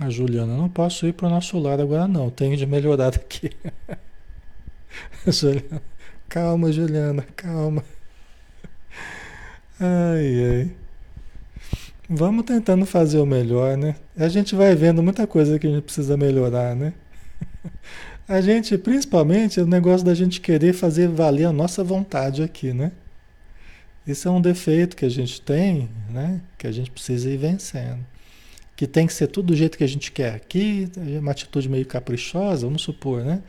[SPEAKER 1] A Juliana, não posso ir para o nosso lado agora não, tenho de melhorar daqui. Juliana, calma, Juliana, calma. Ai, ai. Vamos tentando fazer o melhor, né? A gente vai vendo muita coisa que a gente precisa melhorar, né? A gente, principalmente, o negócio da gente querer fazer valer a nossa vontade aqui, né? Isso é um defeito que a gente tem, né? Que a gente precisa ir vencendo. Que tem que ser tudo do jeito que a gente quer. Aqui, uma atitude meio caprichosa, vamos supor, né?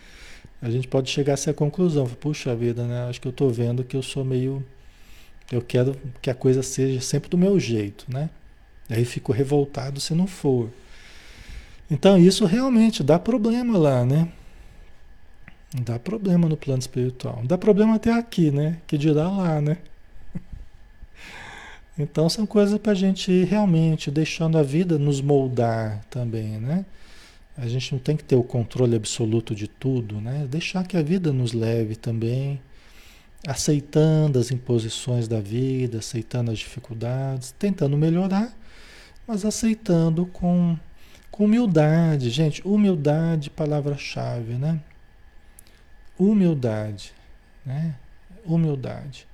[SPEAKER 1] A gente pode chegar a essa conclusão. Puxa vida, né? Acho que eu estou vendo que eu sou meio. Eu quero que a coisa seja sempre do meu jeito, né? Aí fico revoltado se não for. Então isso realmente dá problema lá, né? Dá problema no plano espiritual. Dá problema até aqui, né? Que dirá lá, né? Então são coisas para a gente ir realmente deixando a vida nos moldar também, né? A gente não tem que ter o controle absoluto de tudo, né? Deixar que a vida nos leve também, aceitando as imposições da vida, aceitando as dificuldades, tentando melhorar, mas aceitando com, com humildade. Gente, humildade, palavra-chave, né? Humildade, né? Humildade.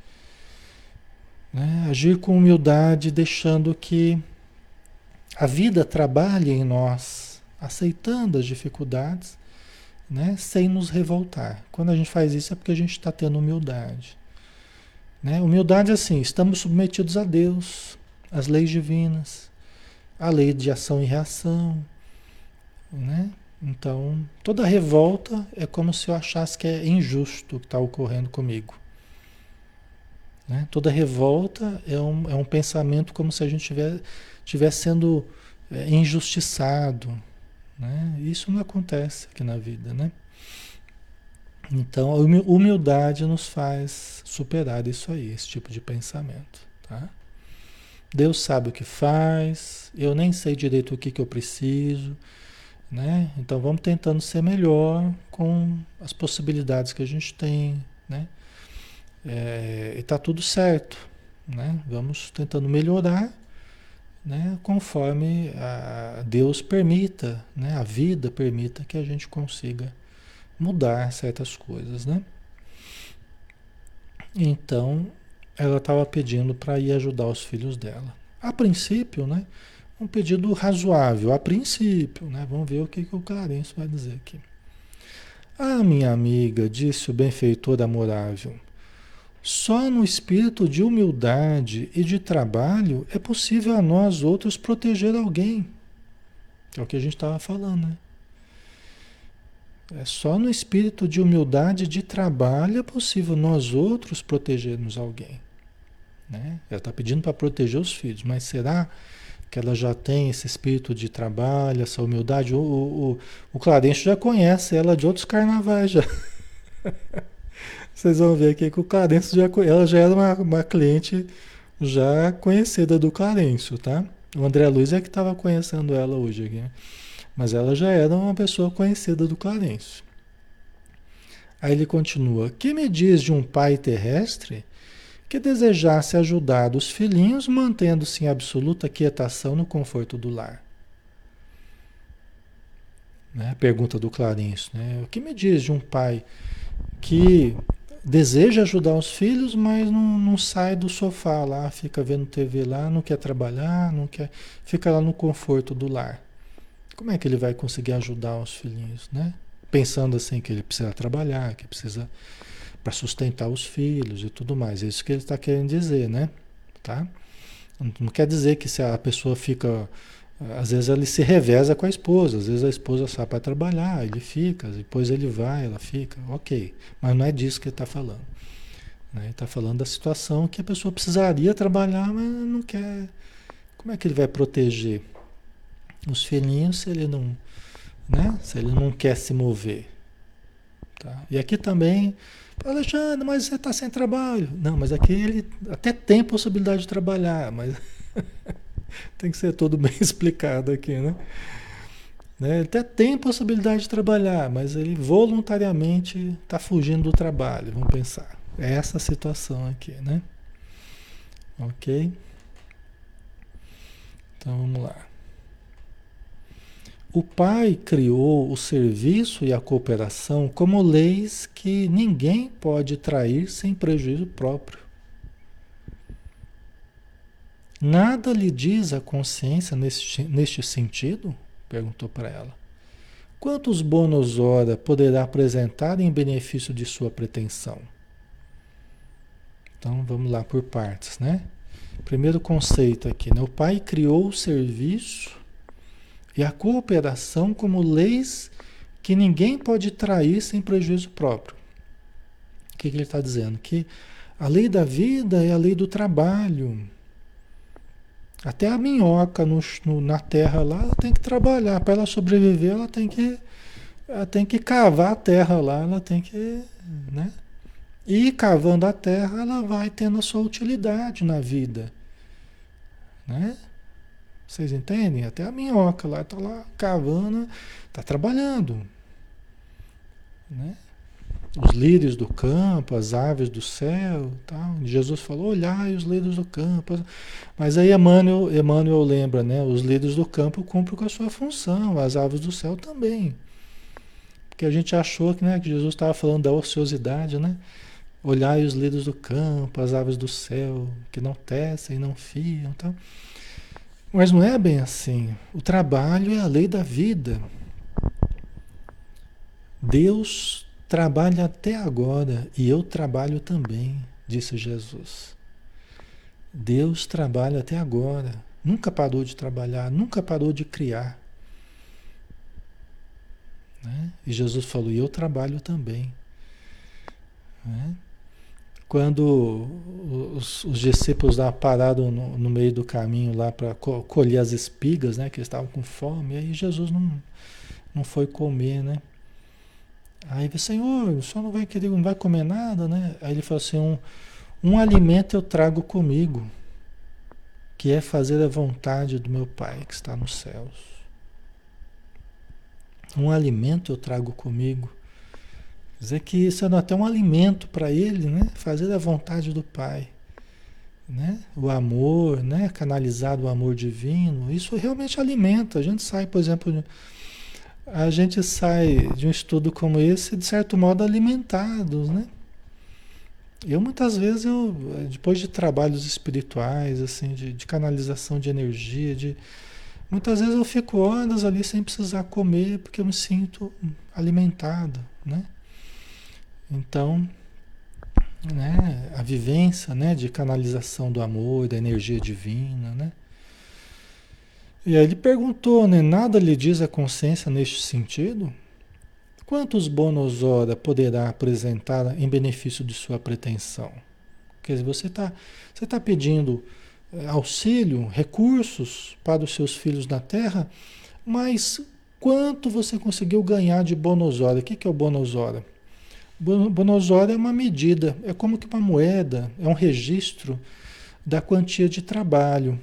[SPEAKER 1] Né? Agir com humildade, deixando que a vida trabalhe em nós, aceitando as dificuldades, né? sem nos revoltar. Quando a gente faz isso é porque a gente está tendo humildade. Né? Humildade é assim, estamos submetidos a Deus, às leis divinas, à lei de ação e reação, né? Então, toda revolta é como se eu achasse que é injusto o que está ocorrendo comigo. Né? Toda revolta é um, é um pensamento como se a gente estivesse sendo é, injustiçado. Né? Isso não acontece aqui na vida. Né? Então, a humildade nos faz superar isso aí, esse tipo de pensamento. Tá? Deus sabe o que faz, eu nem sei direito o que, que eu preciso. Né? Então vamos tentando ser melhor com as possibilidades que a gente tem, né? É, e está tudo certo, né? Vamos tentando melhorar, né? Conforme Deus permita, né? A vida permita que a gente consiga mudar certas coisas, né? Então ela estava pedindo para ir ajudar os filhos dela. A princípio, né? Um pedido razoável, a princípio, né? Vamos ver o que, que o Clarence vai dizer aqui. Ah, minha amiga, disse o benfeitor amorável, só no espírito de humildade e de trabalho é possível a nós outros proteger alguém. É o que a gente estava falando, né? É só no espírito de humildade e de trabalho é possível nós outros protegermos alguém. Né? Ela está pedindo para proteger os filhos, mas será que ela já tem esse espírito de trabalho, essa humildade. O, o, o Clarence já conhece ela de outros carnavais já. Vocês vão ver aqui que o Clarence já ela já era uma, uma cliente já conhecida do Clarence, tá? O André Luiz é que estava conhecendo ela hoje aqui. Mas ela já era uma pessoa conhecida do Clarence. Aí ele continua: Que me diz de um pai terrestre que desejasse ajudar os filhinhos mantendo-se em absoluta quietação no conforto do lar. Né? Pergunta do Clarencio. Né? O que me diz de um pai que deseja ajudar os filhos, mas não, não sai do sofá lá, fica vendo TV lá, não quer trabalhar, não quer, fica lá no conforto do lar. Como é que ele vai conseguir ajudar os filhinhos, né? Pensando assim que ele precisa trabalhar, que precisa para sustentar os filhos e tudo mais. É isso que ele está querendo dizer, né? Tá? Não quer dizer que se a pessoa fica. Às vezes ele se reveza com a esposa, às vezes a esposa sai para trabalhar, ele fica, depois ele vai, ela fica, ok. Mas não é disso que ele está falando. Né? Ele está falando da situação que a pessoa precisaria trabalhar, mas não quer. Como é que ele vai proteger os filhinhos se ele não, né? se ele não quer se mover? Tá? E aqui também Alexandre, mas você está sem trabalho. Não, mas aqui ele até tem possibilidade de trabalhar, mas tem que ser tudo bem explicado aqui, né? né? Ele até tem possibilidade de trabalhar, mas ele voluntariamente está fugindo do trabalho, vamos pensar. É essa situação aqui, né? Ok? Então vamos lá. O Pai criou o serviço e a cooperação como leis que ninguém pode trair sem prejuízo próprio. Nada lhe diz a consciência neste, neste sentido? perguntou para ela. Quantos bônus hora poderá apresentar em benefício de sua pretensão? Então vamos lá por partes, né? Primeiro conceito aqui, né? O Pai criou o serviço e a cooperação como leis que ninguém pode trair sem prejuízo próprio. O que, que ele está dizendo? Que a lei da vida é a lei do trabalho. Até a minhoca no, no, na terra lá, ela tem que trabalhar. Para ela sobreviver, ela tem que, ela tem que cavar a terra lá, ela tem que. Né? E cavando a terra, ela vai tendo a sua utilidade na vida. Né? Vocês entendem? Até a minhoca lá está lá cavando, está trabalhando. Né? Os lírios do campo, as aves do céu, tal. Jesus falou, olhai os lírios do campo. Mas aí Emmanuel, Emmanuel lembra, né? Os lírios do campo cumprem com a sua função, as aves do céu também. Porque a gente achou que, né, que Jesus estava falando da ociosidade, né? Olhai os lírios do campo, as aves do céu, que não tecem, não fiam, tal. Mas não é bem assim. O trabalho é a lei da vida. Deus trabalha até agora e eu trabalho também, disse Jesus. Deus trabalha até agora. Nunca parou de trabalhar, nunca parou de criar. Né? E Jesus falou: e eu trabalho também. Né? Quando os, os discípulos lá pararam no, no, meio do caminho lá para co colher as espigas, né? Que eles estavam com fome, aí Jesus não, não foi comer, né? Aí ele Senhor, o senhor não vai querer, não vai comer nada, né? Aí ele falou assim, um, um alimento eu trago comigo, que é fazer a vontade do meu Pai que está nos céus. Um alimento eu trago comigo dizer que isso é até um alimento para ele, né? Fazer a vontade do Pai. Né? O amor, né? canalizado o amor divino, isso realmente alimenta. A gente sai, por exemplo, a gente sai de um estudo como esse, de certo modo, alimentados, né? Eu muitas vezes, eu, depois de trabalhos espirituais, assim, de, de canalização de energia, de, muitas vezes eu fico horas ali sem precisar comer, porque eu me sinto alimentado, né? Então, né, a vivência né, de canalização do amor, da energia divina, né? E aí ele perguntou, né, nada lhe diz a consciência neste sentido? Quantos bônus hora poderá apresentar em benefício de sua pretensão? Quer dizer, você está você tá pedindo eh, auxílio, recursos para os seus filhos na Terra, mas quanto você conseguiu ganhar de bônus hora? O que é o bônus hora? Bonosório é uma medida, é como que uma moeda, é um registro da quantia de trabalho.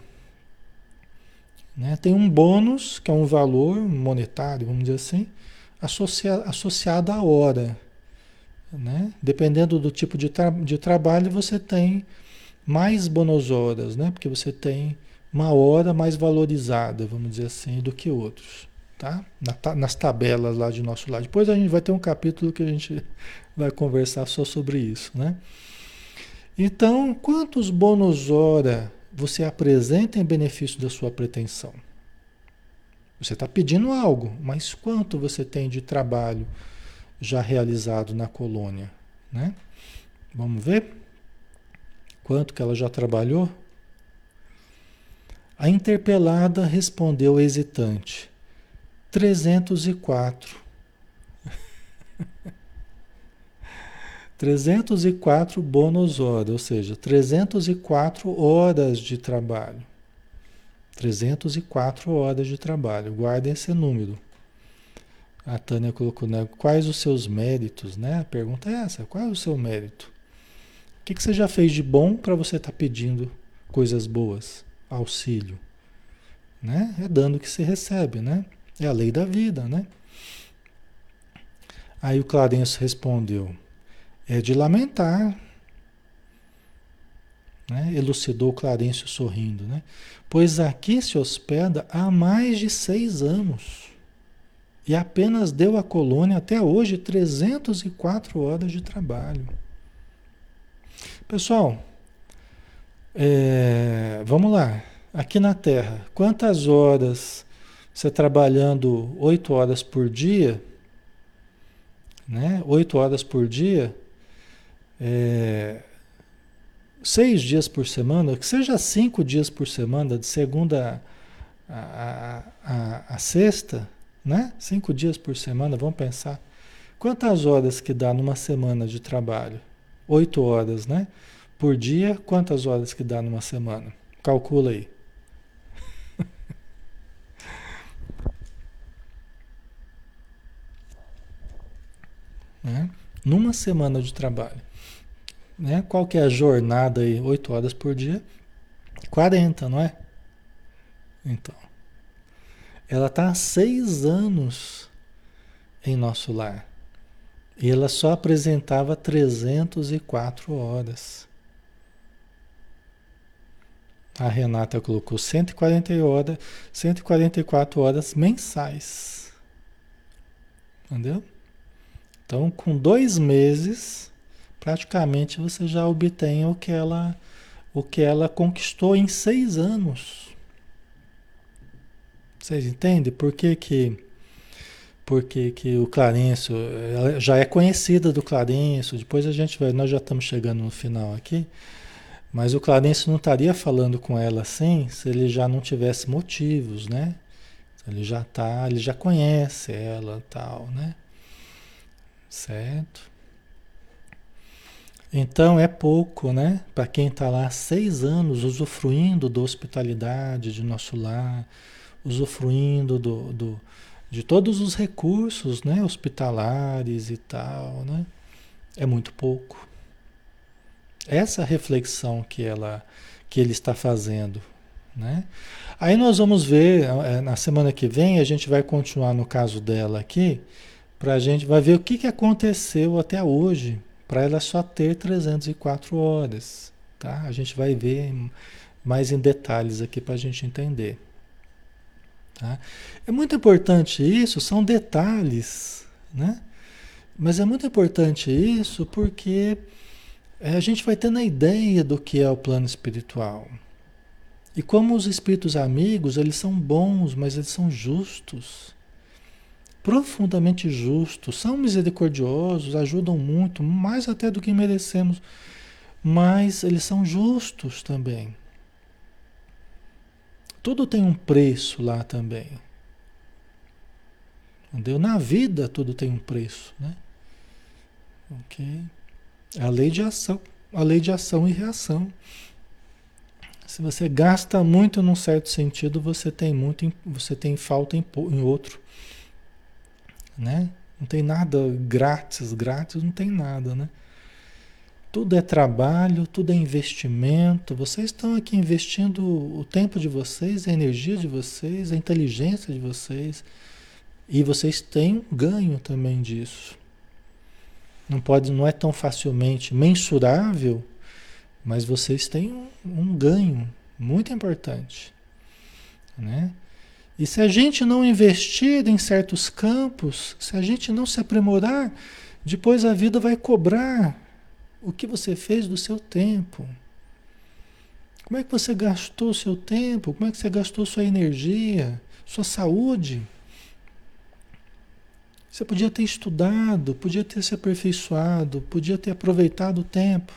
[SPEAKER 1] Né? Tem um bônus, que é um valor monetário, vamos dizer assim, associa, associado à hora. Né? Dependendo do tipo de, tra de trabalho, você tem mais horas, né? porque você tem uma hora mais valorizada, vamos dizer assim, do que outros tá? Na, nas tabelas lá de nosso lado. Depois a gente vai ter um capítulo que a gente vai conversar só sobre isso, né? Então, quantos bônus hora você apresenta em benefício da sua pretensão? Você está pedindo algo, mas quanto você tem de trabalho já realizado na colônia, né? Vamos ver? Quanto que ela já trabalhou? A interpelada respondeu hesitante: 304. 304 bônus ou seja, 304 horas de trabalho. 304 horas de trabalho. Guardem esse número. A Tânia colocou, né? Quais os seus méritos, né? A pergunta é essa: qual é o seu mérito? O que, que você já fez de bom para você estar tá pedindo coisas boas? Auxílio. Né? É dando que se recebe, né? É a lei da vida, né? Aí o Clarence respondeu: É de lamentar. né? elucidou Clarencio sorrindo, né? pois aqui se hospeda há mais de seis anos e apenas deu à colônia até hoje 304 horas de trabalho. Pessoal, é, vamos lá. Aqui na Terra, quantas horas você trabalhando oito horas por dia, né? Oito horas por dia, é, seis dias por semana, que seja cinco dias por semana, de segunda a, a, a, sexta, né? Cinco dias por semana, vamos pensar. Quantas horas que dá numa semana de trabalho? Oito horas, né? Por dia, quantas horas que dá numa semana? Calcula aí. né? Numa semana de trabalho. Né? Qual que é a jornada aí? Oito horas por dia? 40, não é? Então. Ela está há seis anos em nosso lar. E ela só apresentava 304 horas. A Renata colocou 140 horas, 144 horas mensais. Entendeu? Então, com dois meses, praticamente você já obtém o que ela, o que ela conquistou em seis anos. Vocês entendem por que que, por que, que o Clarencio, já é conhecida do Clarencio, depois a gente vai, nós já estamos chegando no final aqui, mas o Clarencio não estaria falando com ela assim se ele já não tivesse motivos, né? Ele já tá, ele já conhece ela tal, né? Certo? Então é pouco, né? Para quem está lá seis anos usufruindo da hospitalidade de nosso lar, usufruindo do, do, de todos os recursos né, hospitalares e tal, né? É muito pouco. Essa reflexão que, ela, que ele está fazendo. Né? Aí nós vamos ver, é, na semana que vem, a gente vai continuar no caso dela aqui, para a gente vai ver o que, que aconteceu até hoje, para ela só ter 304 horas. Tá? A gente vai ver mais em detalhes aqui para a gente entender. Tá? É muito importante isso, são detalhes, né? Mas é muito importante isso porque é, a gente vai tendo a ideia do que é o plano espiritual. E como os espíritos amigos, eles são bons, mas eles são justos. Profundamente justos, são misericordiosos, ajudam muito, mais até do que merecemos, mas eles são justos também. Tudo tem um preço lá também. Entendeu? Na vida tudo tem um preço, né? Ok? A lei de ação, a lei de ação e reação. Se você gasta muito num certo sentido, você tem muito, você tem falta em, em outro, né? Não tem nada grátis, grátis não tem nada, né? Tudo é trabalho, tudo é investimento. Vocês estão aqui investindo o tempo de vocês, a energia de vocês, a inteligência de vocês. E vocês têm ganho também disso. Não pode, não é tão facilmente mensurável, mas vocês têm um, um ganho muito importante, né? E se a gente não investir em certos campos, se a gente não se aprimorar, depois a vida vai cobrar o que você fez do seu tempo? Como é que você gastou o seu tempo? Como é que você gastou sua energia, sua saúde? Você podia ter estudado, podia ter se aperfeiçoado, podia ter aproveitado o tempo.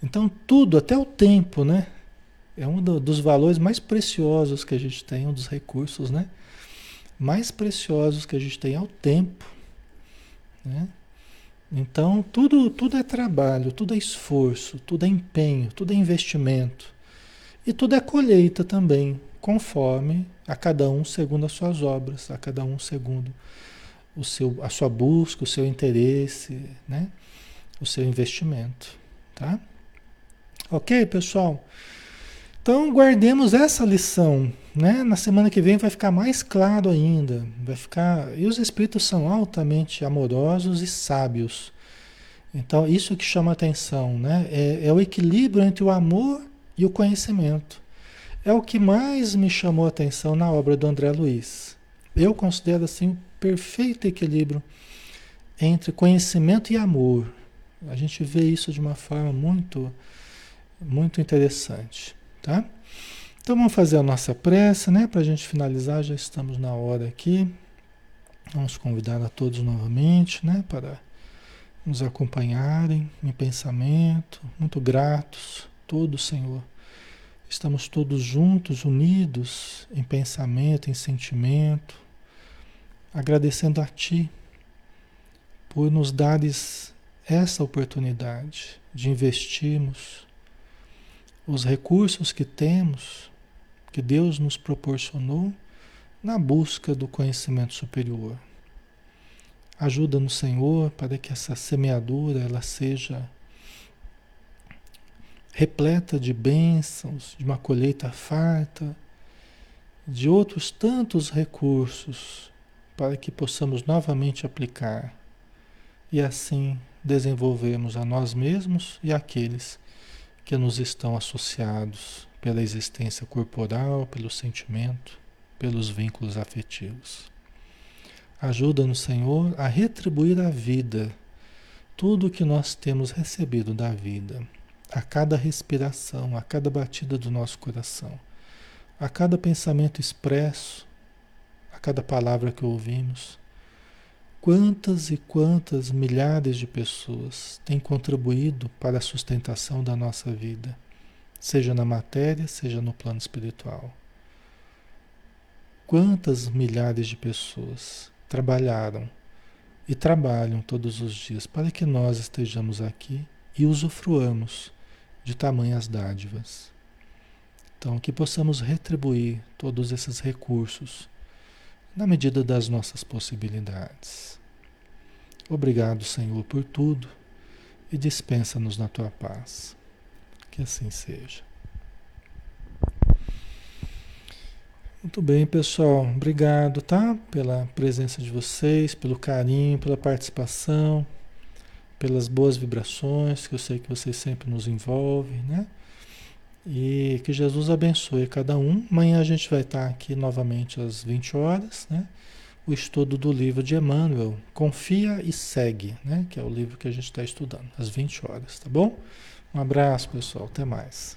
[SPEAKER 1] Então, tudo, até o tempo, né? É um do, dos valores mais preciosos que a gente tem, um dos recursos, né? Mais preciosos que a gente tem é o tempo. Né? Então, tudo, tudo é trabalho, tudo é esforço, tudo é empenho, tudo é investimento. E tudo é colheita também, conforme a cada um segundo as suas obras, a cada um segundo o seu, a sua busca, o seu interesse, né? o seu investimento. Tá? Ok, pessoal? Então, guardemos essa lição. Né? Na semana que vem vai ficar mais claro ainda. Vai ficar. E os espíritos são altamente amorosos e sábios. Então, isso que chama atenção, né? É, é o equilíbrio entre o amor e o conhecimento. É o que mais me chamou atenção na obra do André Luiz. Eu considero assim um perfeito equilíbrio entre conhecimento e amor. A gente vê isso de uma forma muito, muito interessante, tá? Então vamos fazer a nossa prece, né? Para a gente finalizar, já estamos na hora aqui. Vamos convidar a todos novamente, né? Para nos acompanharem em pensamento, muito gratos, todos, Senhor. Estamos todos juntos, unidos em pensamento, em sentimento, agradecendo a Ti por nos dares essa oportunidade de investirmos os recursos que temos, que Deus nos proporcionou, na busca do conhecimento superior. Ajuda-nos, Senhor, para que essa semeadura ela seja repleta de bênçãos, de uma colheita farta, de outros tantos recursos para que possamos novamente aplicar e assim desenvolvermos a nós mesmos e aqueles que nos estão associados pela existência corporal, pelo sentimento, pelos vínculos afetivos. Ajuda-nos, Senhor, a retribuir à vida tudo o que nós temos recebido da vida, a cada respiração, a cada batida do nosso coração, a cada pensamento expresso, a cada palavra que ouvimos Quantas e quantas milhares de pessoas têm contribuído para a sustentação da nossa vida, seja na matéria, seja no plano espiritual? Quantas milhares de pessoas trabalharam e trabalham todos os dias para que nós estejamos aqui e usufruamos de tamanhas dádivas? Então, que possamos retribuir todos esses recursos na medida das nossas possibilidades. Obrigado, Senhor, por tudo e dispensa-nos na tua paz. Que assim seja. Muito bem, pessoal. Obrigado, tá? Pela presença de vocês, pelo carinho, pela participação, pelas boas vibrações que eu sei que vocês sempre nos envolvem, né? E que Jesus abençoe cada um. Amanhã a gente vai estar aqui novamente às 20 horas, né? O estudo do livro de Emmanuel, Confia e Segue, né? Que é o livro que a gente está estudando, às 20 horas, tá bom? Um abraço, pessoal. Até mais.